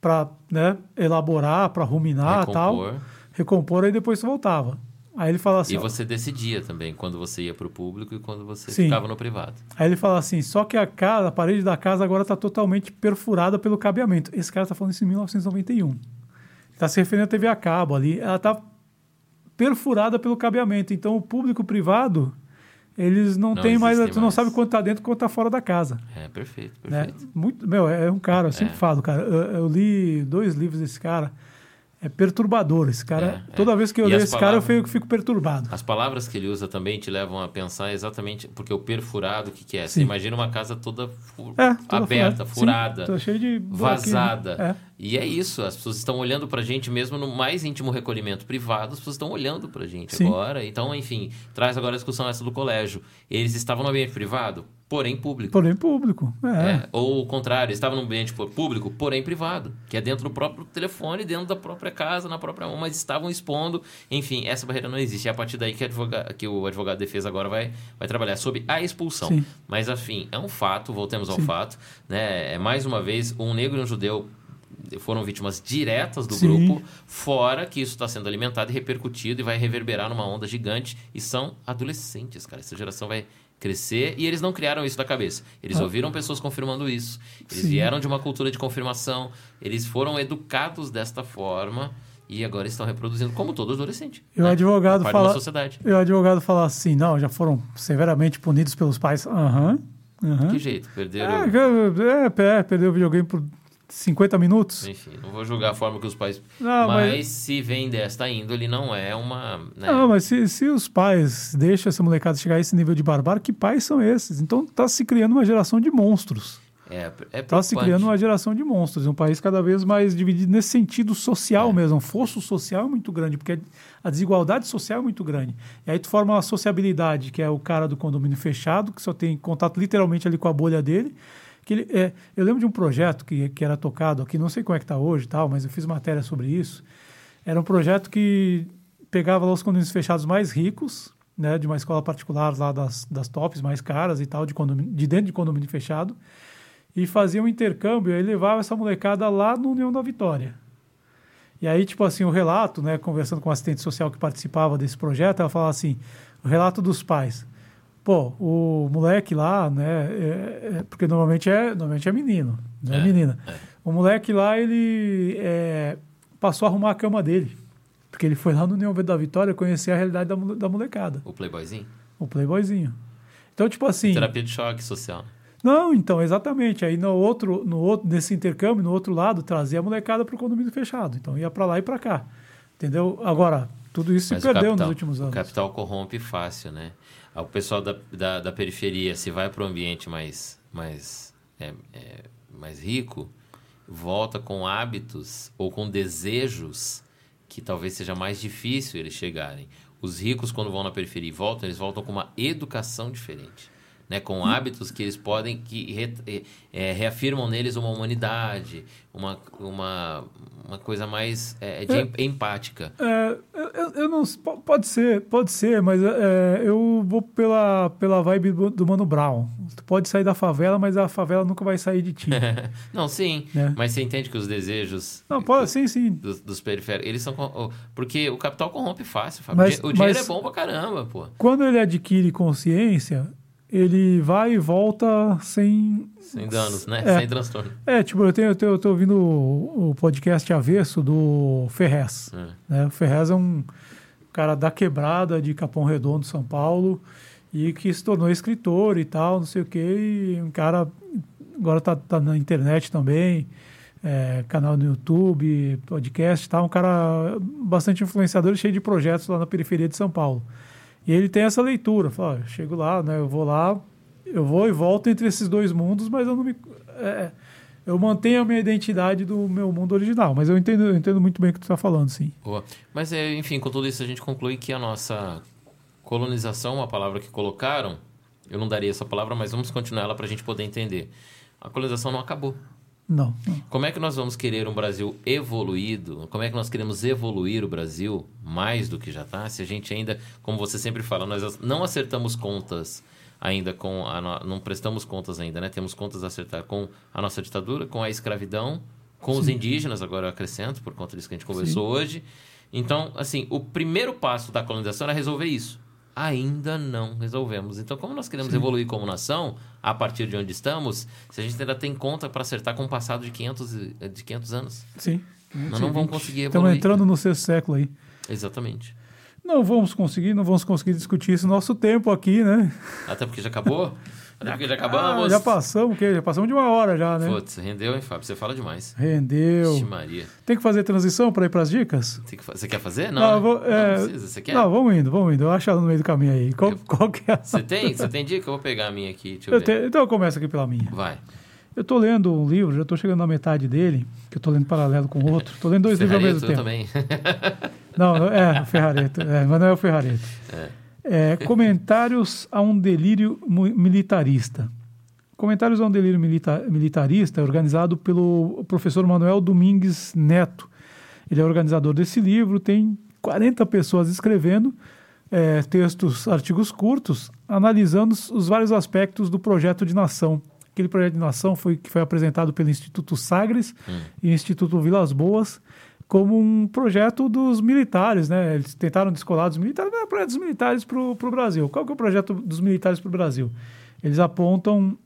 para né, elaborar, para ruminar e tal, Recompor. e depois voltava. Aí ele fala assim, E ó, você decidia também quando você ia para o público e quando você Sim. ficava no privado. aí ele fala assim, só que a casa, a parede da casa agora está totalmente perfurada pelo cabeamento. Esse cara está falando isso em 1991. Está se referindo à TV a cabo ali, ela está perfurada pelo cabeamento. Então o público e o privado eles não, Não têm mais, tu não mais. sabe quanto está dentro, quanto está fora da casa. É, perfeito, né? perfeito. Muito, meu, é um cara, eu sempre É. falo, cara. Eu, eu li dois livros desse cara. É perturbador esse cara. É, é. Toda vez que eu E leio esse cara, eu palavras- fico, perturbado. As palavras que ele usa também te levam a pensar exatamente porque o perfurado, o que, que é? Você Sim. imagina uma casa toda É, toda aberta, Sim, furada, tô cheio de vazada. É. E é isso, as pessoas estão olhando pra gente mesmo no mais íntimo recolhimento privado, as pessoas estão olhando pra gente Sim. agora. Então, enfim, traz agora a discussão essa do colégio. Eles estavam no ambiente privado, porém público. Porém, público. É. É, Ou o contrário, estava num ambiente pu- público, porém privado, que é dentro do próprio telefone, dentro da própria casa, na própria mão, mas estavam expondo. Enfim, essa barreira não existe. É a partir daí que, advoga- que o advogado de defesa agora vai, vai trabalhar sobre a expulsão. Sim. Mas, afim, é um fato, voltemos ao Sim. fato. Né? É, mais uma vez, um negro e um judeu foram vítimas diretas do Sim. grupo, fora que isso está sendo alimentado e repercutido e vai reverberar numa onda gigante. E são adolescentes, cara. Essa geração vai crescer e eles não criaram isso da cabeça. Eles Ah. ouviram pessoas confirmando isso. Eles Sim. vieram de uma cultura de confirmação. Eles foram educados desta forma e agora estão reproduzindo como todo adolescente. E o né? advogado É fala- da sociedade. E o advogado fala assim: não, já foram severamente punidos pelos pais. Aham. aham. Que jeito? Perderam. É, é, é, perdeu o videogame por 50 minutos. Enfim, não vou julgar a forma que os pais. Não, mas, mas- se vem desta índole, não é uma. né? Não, mas se, se os pais deixam essa molecada chegar a esse nível de barbárie, que pais são esses? Então tá se criando uma geração de monstros. É, é Tá se criando uma geração de monstros. Um país cada vez mais dividido nesse sentido É. social mesmo. Um fosso social é muito grande, porque a desigualdade social é muito grande. E aí tu forma uma sociabilidade, que é o cara do condomínio fechado, que só tem contato literalmente ali com a bolha dele. Que ele, é, eu lembro de um projeto que, que era tocado aqui, não sei como é que está hoje tal, mas eu fiz matéria sobre isso. Era um projeto que pegava lá os condomínios fechados mais ricos, né, de uma escola particular lá das, das tops mais caras e tal, de, de dentro de condomínio fechado, e fazia um intercâmbio, aí levava essa molecada lá no União da Vitória. E aí, tipo assim, o relato, né, conversando com o assistente social que participava desse projeto, ela falava assim, o relato dos pais. Pô, o moleque lá, né, é- é- porque normalmente é, normalmente é menino, não é, É, menina. O moleque lá, ele é, passou a arrumar a cama dele. Porque ele foi lá no União da Vitória conhecer a realidade da, da molecada, O playboyzinho? o playboyzinho. Então, tipo assim... Terapia de choque social. Não, então, exatamente. Aí no outro, no outro, nesse intercâmbio, no outro lado, trazia a molecada para o condomínio fechado. Então ia para lá e para cá. Entendeu? Agora, tudo isso Mas se o perdeu capital- nos últimos O anos. capital corrompe fácil, né? O pessoal da, da, da periferia, se vai para o ambiente mais, mais, é, é, mais rico, volta com hábitos ou com desejos que talvez seja mais difícil eles chegarem. Os ricos, quando vão na periferia e voltam, eles voltam com uma educação diferente. Né? Com hábitos que eles podem que re- é, é, reafirmam neles uma humanidade, uma, uma, uma coisa mais é, de em- empática. É, eu, eu- não. po- Pode ser, pode ser, mas é, eu vou pela, pela vibe do, Mano Brown. Tu pode sair da favela, mas a favela nunca vai sair de ti. (laughs) Não, sim, É. mas você entende que os desejos Não, pode, sim, sim. dos, dos periféricos, eles são porque o capital corrompe fácil, Fábio. Mas- o dinheiro mas- é bom pra caramba, pô. Quando ele adquire consciência, ele vai e volta sem. Sem danos, né? É. Sem transtorno. É, tipo, eu, tenho, eu, tenho, eu tô ouvindo o, o podcast Avesso do Ferrez. É. né? O Ferrez é um cara da quebrada de Capão Redondo, São Paulo, e que se tornou escritor e tal, não sei o quê, e um cara agora tá, tá na internet também, é, canal no YouTube, podcast e tal, um cara bastante influenciador e cheio de projetos lá na periferia de São Paulo. E ele tem essa leitura, fala, chego lá, né, eu vou lá, eu vou e volto entre esses dois mundos, mas eu não me... é, eu mantenho a minha identidade do meu mundo original, mas eu entendo, eu entendo muito bem o que tu está falando, sim. Boa. Mas, é, enfim, com tudo isso a gente conclui que a nossa colonização, uma palavra que colocaram, eu não daria essa palavra, mas vamos continuar ela para a gente poder entender. A colonização não acabou. Não, não. Como é que nós vamos querer um Brasil evoluído? Como é que nós queremos evoluir o Brasil mais do que já está? Se a gente ainda, como você sempre fala, nós não acertamos contas ainda com a não prestamos contas ainda, né? Temos contas a acertar com a nossa ditadura, com a escravidão, com os indígenas, agora eu acrescento, por conta disso que a gente conversou hoje. Então, assim, o primeiro passo da colonização era resolver isso. Ainda não resolvemos. Então, como nós queremos evoluir como nação, a partir de onde estamos, se a gente ainda tem conta para acertar com o passado de 500, e- de 500 anos? Sim. Nós não vamos conseguir Estamos evoluir. entrando no sexto século aí. Exatamente. Não vamos conseguir, não vamos conseguir discutir isso no nosso tempo aqui, né? Até porque já acabou? (laughs) Porque já Ah, acabamos? já passamos, o quê? Já passamos de uma hora já, né? Putz, rendeu, hein, Fábio? Você fala demais. Rendeu. Ixi, Maria. Tem que fazer transição para ir para as dicas? Que fa- Você quer fazer? Não, Não, vou- é, não precisa. Você quer? Não, vamos indo, vamos indo. Eu acho ela no meio do caminho aí. Qual, Eu- qual que é? a- Você tem? Você tem dica? Eu vou pegar a minha aqui. Eu, Eu tenho- então eu começo aqui pela minha. Vai. Eu tô lendo um livro, já tô chegando na metade dele, que eu tô lendo paralelo com outro. Tô lendo dois livros ao mesmo tempo. também. Não, não, é, o Ferrareto, é, mas não é o Ferrareto. É, comentários a um delírio militarista. Comentários a um delírio milita- militarista é organizado pelo professor Manuel Domingues Neto. Ele é organizador desse livro, tem 40 pessoas escrevendo é, textos, artigos curtos, analisando os- os vários aspectos do projeto de nação. Aquele projeto de nação foi que foi apresentado pelo Instituto Sagres e Instituto Vilas Boas como um projeto dos militares, né? Eles tentaram descolar dos militares, mas é projeto dos militares para o Brasil. Qual que é o projeto dos militares para o Brasil? Eles apontam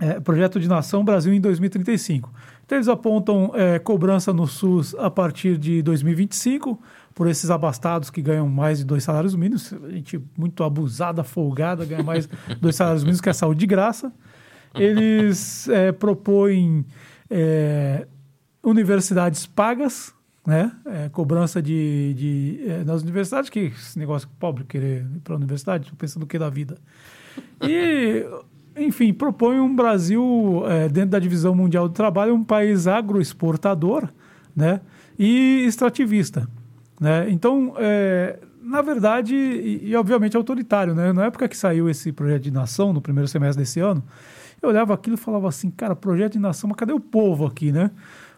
é, projeto de nação Brasil em 2035. Então eles apontam é, cobrança no SUS a partir de 2025 por esses abastados que ganham mais de dois salários mínimos. A gente muito abusada, folgada, ganha mais (laughs) dois salários mínimos que é saúde de graça. Eles é, propõem é, universidades pagas, né? É, cobrança de, de é, nas universidades que esse negócio pobre querer ir para a universidade, pensando o que da vida. E, enfim, propõe um Brasil, é, dentro da divisão mundial do trabalho, um país agroexportador né, e extrativista. Né? Então, é, na verdade, e, e, obviamente autoritário, né? na época que saiu esse projeto de nação, no primeiro semestre desse ano, eu olhava aquilo e falava assim, cara, projeto de nação, mas cadê o povo aqui, né?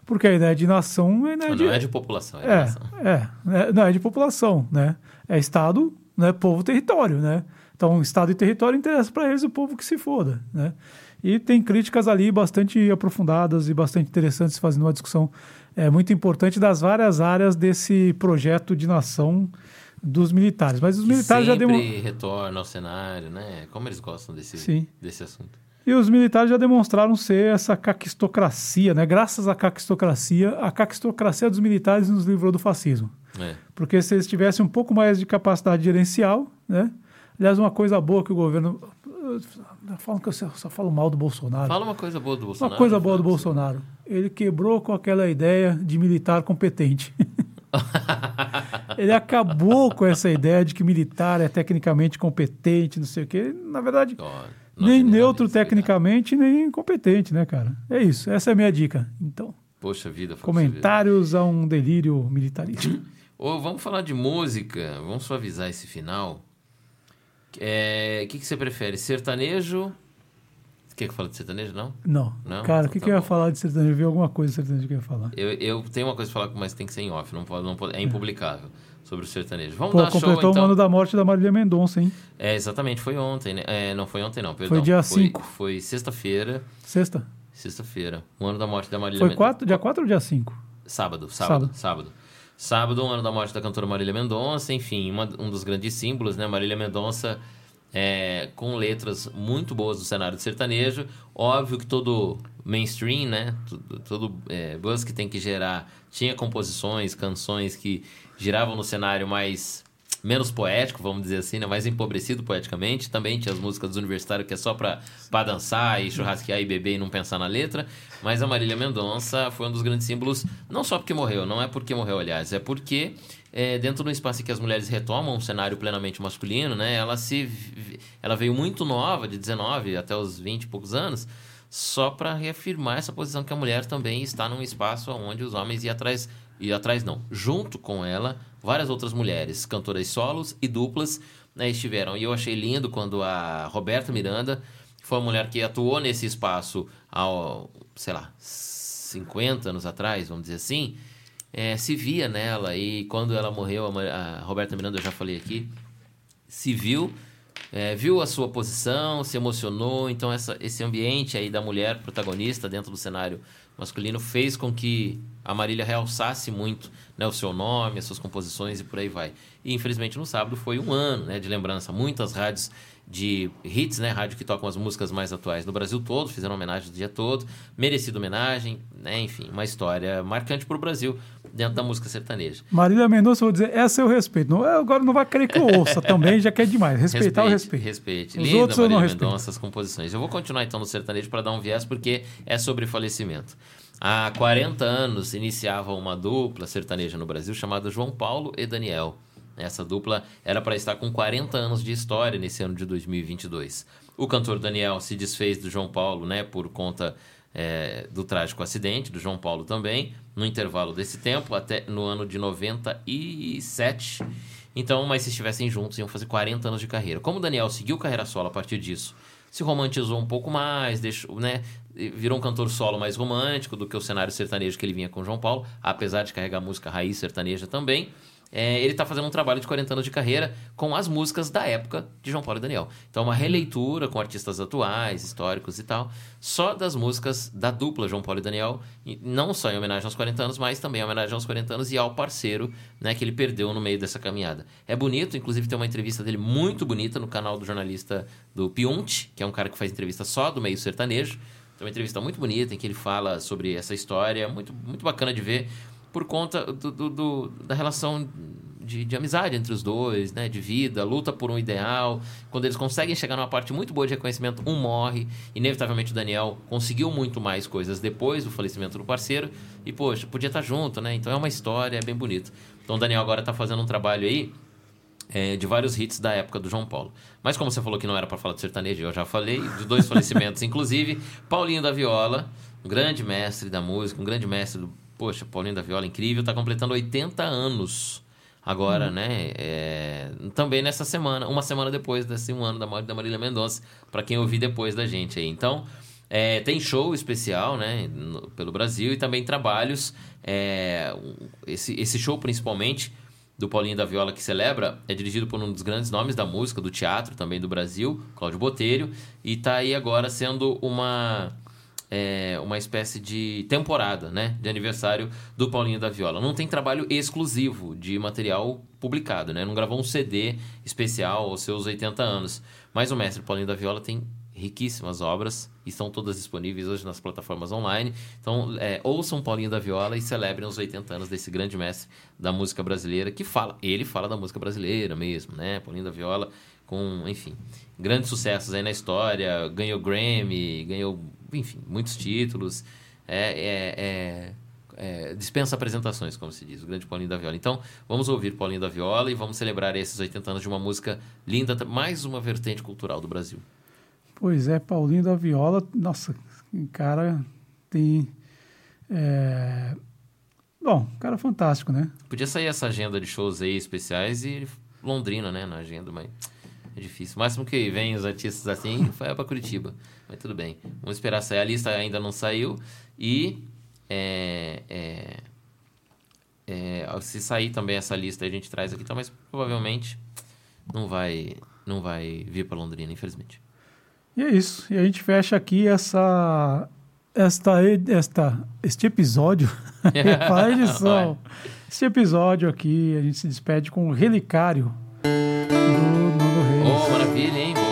Porque a ideia de nação é, Não, de, é de população, é, é, é, é, não é de população, né? É Estado, né? Povo, território, né? Então, Estado e território interessa para eles o povo que se foda, né? E tem críticas ali bastante aprofundadas e bastante interessantes, fazendo uma discussão é, muito importante das várias áreas desse projeto de nação dos militares. Mas os militares já demonstraram. retorna ao cenário, né? Como eles gostam desse, Sim. desse assunto. E os militares já demonstraram ser essa caquistocracia, né? Graças à caquistocracia, a caquistocracia dos militares nos livrou do fascismo. É. Porque se eles tivessem um pouco mais de capacidade gerencial, né? Aliás, uma coisa boa que o governo. Falam que eu só falo mal do Bolsonaro. Fala uma coisa boa do Bolsonaro. uma coisa boa do Fábio. Bolsonaro. Ele quebrou com aquela ideia de militar competente. (laughs) Ele acabou com essa ideia de que militar é tecnicamente competente, não sei o quê. Na verdade, Ó, nem neutro obrigado. tecnicamente, nem competente, né, cara? É isso. Essa é a minha dica. Então, Poxa vida, comentários a um delírio militarista. (clears throat) Ô, vamos falar de música, vamos suavizar esse final. É, O que, que você prefere? Sertanejo? Quer que eu fale de sertanejo, não? Não. Não? Cara, o Então que, tá que eu ia bom. falar de sertanejo? Eu vi alguma coisa de sertanejo que eu ia falar. Eu, eu tenho uma coisa pra falar, mas tem que ser em off. Não pode, não pode, é impublicável sobre o sertanejo. Vamos Pô, dar show, completou então. o ano da morte da Marília Mendonça, hein? É, exatamente, foi ontem, né? É, não foi ontem, não, perdão. dia Foi, cinco. foi sexta-feira. Sexta. Sexta-feira. O ano da morte da Marília Foi Mendonça. quatro, dia 4 ou dia 5? Sábado, sábado, sábado. Sábado, o ano da morte da cantora Marília Mendonça, enfim, uma- um dos grandes símbolos, né? Marília Mendonça é, com letras muito boas do cenário de sertanejo. Óbvio que todo mainstream, né? Todo, todo é, buzz que tem que gerar tinha composições, canções que giravam no cenário mais menos poético, vamos dizer assim, né? mais empobrecido poeticamente. Também tinha as músicas dos universitários que é só pra, dançar e churrasquear e beber e não pensar na letra. Mas a Marília Mendonça foi um dos grandes símbolos, não só porque morreu, não é porque morreu, aliás, é porque é, dentro do espaço em que as mulheres retomam um cenário plenamente masculino, né? Ela se ela veio muito nova, de 19 até os 20 e poucos anos, só para reafirmar essa posição que a mulher também está num espaço onde os homens iam atrás, iam atrás não, junto com ela, várias outras mulheres, cantoras solos e duplas, né, estiveram. E eu achei lindo quando a Roberta Miranda que foi uma mulher que atuou nesse espaço há, sei lá, 50 anos atrás, vamos dizer assim, é, se via nela. E quando ela morreu, a, a Roberta Miranda, eu já falei aqui, se viu, é, viu a sua posição, se emocionou. Então, essa, esse ambiente aí da mulher protagonista dentro do cenário masculino fez com que a Marília realçasse muito né, o seu nome, as suas composições e por aí vai. E, infelizmente, no sábado foi um ano né, de lembrança. Muitas rádios de hits, né, rádio que tocam as músicas mais atuais no Brasil todo, fizeram homenagem o dia todo, merecida homenagem, né, enfim, uma história marcante para o Brasil dentro da música sertaneja. Marília Mendonça, eu vou dizer, essa eu respeito. Não, agora não vai querer que eu ouça também, já que é demais. Respeitar o respeito. Respeite. Os Linda outros eu não Marília respeito. Mendonça, as composições. Eu vou continuar então no sertanejo para dar um viés, porque é sobre falecimento. Há 40 anos iniciava uma dupla sertaneja no Brasil chamada João Paulo e Daniel. Essa dupla era para estar com 40 anos de história nesse ano de 2022. O cantor Daniel se desfez do João Paulo, né, por conta é, do trágico acidente, do João Paulo também, no intervalo desse tempo, até no ano de 97. Então, mas se estivessem juntos, iam fazer 40 anos de carreira. Como o Daniel seguiu carreira solo a partir disso, se romantizou um pouco mais, deixou, né, virou um cantor solo mais romântico do que o cenário sertanejo que ele vinha com o João Paulo, apesar de carregar música raiz sertaneja também. É, ele está fazendo um trabalho de 40 anos de carreira com as músicas da época de João Paulo e Daniel. Então, uma releitura com artistas atuais, históricos e tal, só das músicas da dupla João Paulo e Daniel, não só em homenagem aos 40 anos, mas também em homenagem aos 40 anos e ao parceiro né, que ele perdeu no meio dessa caminhada. É bonito, inclusive tem uma entrevista dele muito bonita no canal do jornalista do Piunte, que é um cara que faz entrevista só do meio sertanejo. Tem uma entrevista muito bonita em que ele fala sobre essa história, muito, muito bacana de ver por conta do, do- do- da relação de, de amizade entre os dois, né? De vida, luta por um ideal. Quando eles conseguem chegar numa parte muito boa de reconhecimento, um morre. Inevitavelmente o Daniel conseguiu muito mais coisas depois do falecimento do parceiro. E, poxa, podia estar junto, né? Então é uma história, é bem bonito. Então o Daniel agora está fazendo um trabalho aí é, de vários hits da época do João Paulo. Mas como você falou que não era para falar de sertanejo, eu já falei de dois (laughs) falecimentos, inclusive Paulinho da Viola, um grande mestre da música, um grande mestre do. Poxa, Paulinho da Viola, incrível, está completando 80 anos agora, né? É, também nessa semana, uma semana depois desse um ano da morte da Marília Mendonça, para quem ouvir depois da gente aí. Então, é, tem show especial, né, no- pelo Brasil e também trabalhos. é, esse, esse show, principalmente, do Paulinho da Viola, que celebra, é dirigido por um dos grandes nomes da música, do teatro também do Brasil, Cláudio Botelho, e tá aí agora sendo uma. É, uma espécie de temporada, né, de aniversário do Paulinho da Viola. Não tem trabalho exclusivo de material publicado, né? Não gravou um CD especial aos seus 80 anos. Mas o mestre Paulinho da Viola tem riquíssimas obras e estão todas disponíveis hoje nas plataformas online. Então, é, ouçam Paulinho da Viola e celebrem os 80 anos desse grande mestre da música brasileira que fala, ele fala da música brasileira mesmo, né? Paulinho da Viola com, enfim, grandes sucessos aí na história, ganhou Grammy, ganhou, enfim, muitos títulos. É, é, é, é, dispensa apresentações, como se diz, o grande Paulinho da Viola. Então, vamos ouvir Paulinho da Viola e vamos celebrar esses 80 anos de uma música linda, mais uma vertente cultural do Brasil. Pois é, Paulinho da Viola, nossa, cara tem. É... Bom, cara fantástico, né? Podia sair essa agenda de shows aí especiais e Londrina, né, na agenda, mas É difícil. O máximo que vem os artistas assim foi pra Curitiba. Mas tudo bem. Vamos esperar sair. A lista ainda não saiu. E é, é, é, se sair também essa lista, a gente traz aqui, então, mas provavelmente não vai, não vai vir para Londrina, infelizmente. E é isso. E a gente fecha aqui essa, esta, esta, este episódio. (laughs) Fala edição. Este episódio aqui, a gente se despede com o relicário do maravilha, hein?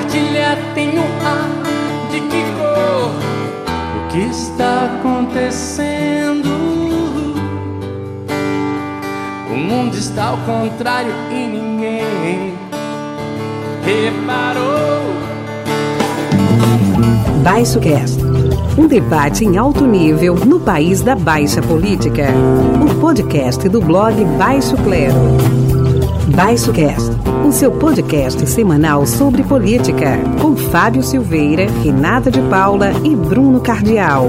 Cartilha tem um ar de que cor? O que está acontecendo? O mundo está ao contrário e ninguém reparou. Baixo Cast. Um debate em alto nível no país da baixa política. O podcast do blog Baixo Clero. Baixo Cast, o seu podcast semanal sobre política, com Fábio Silveira, Renata de Paula e Bruno Cardial.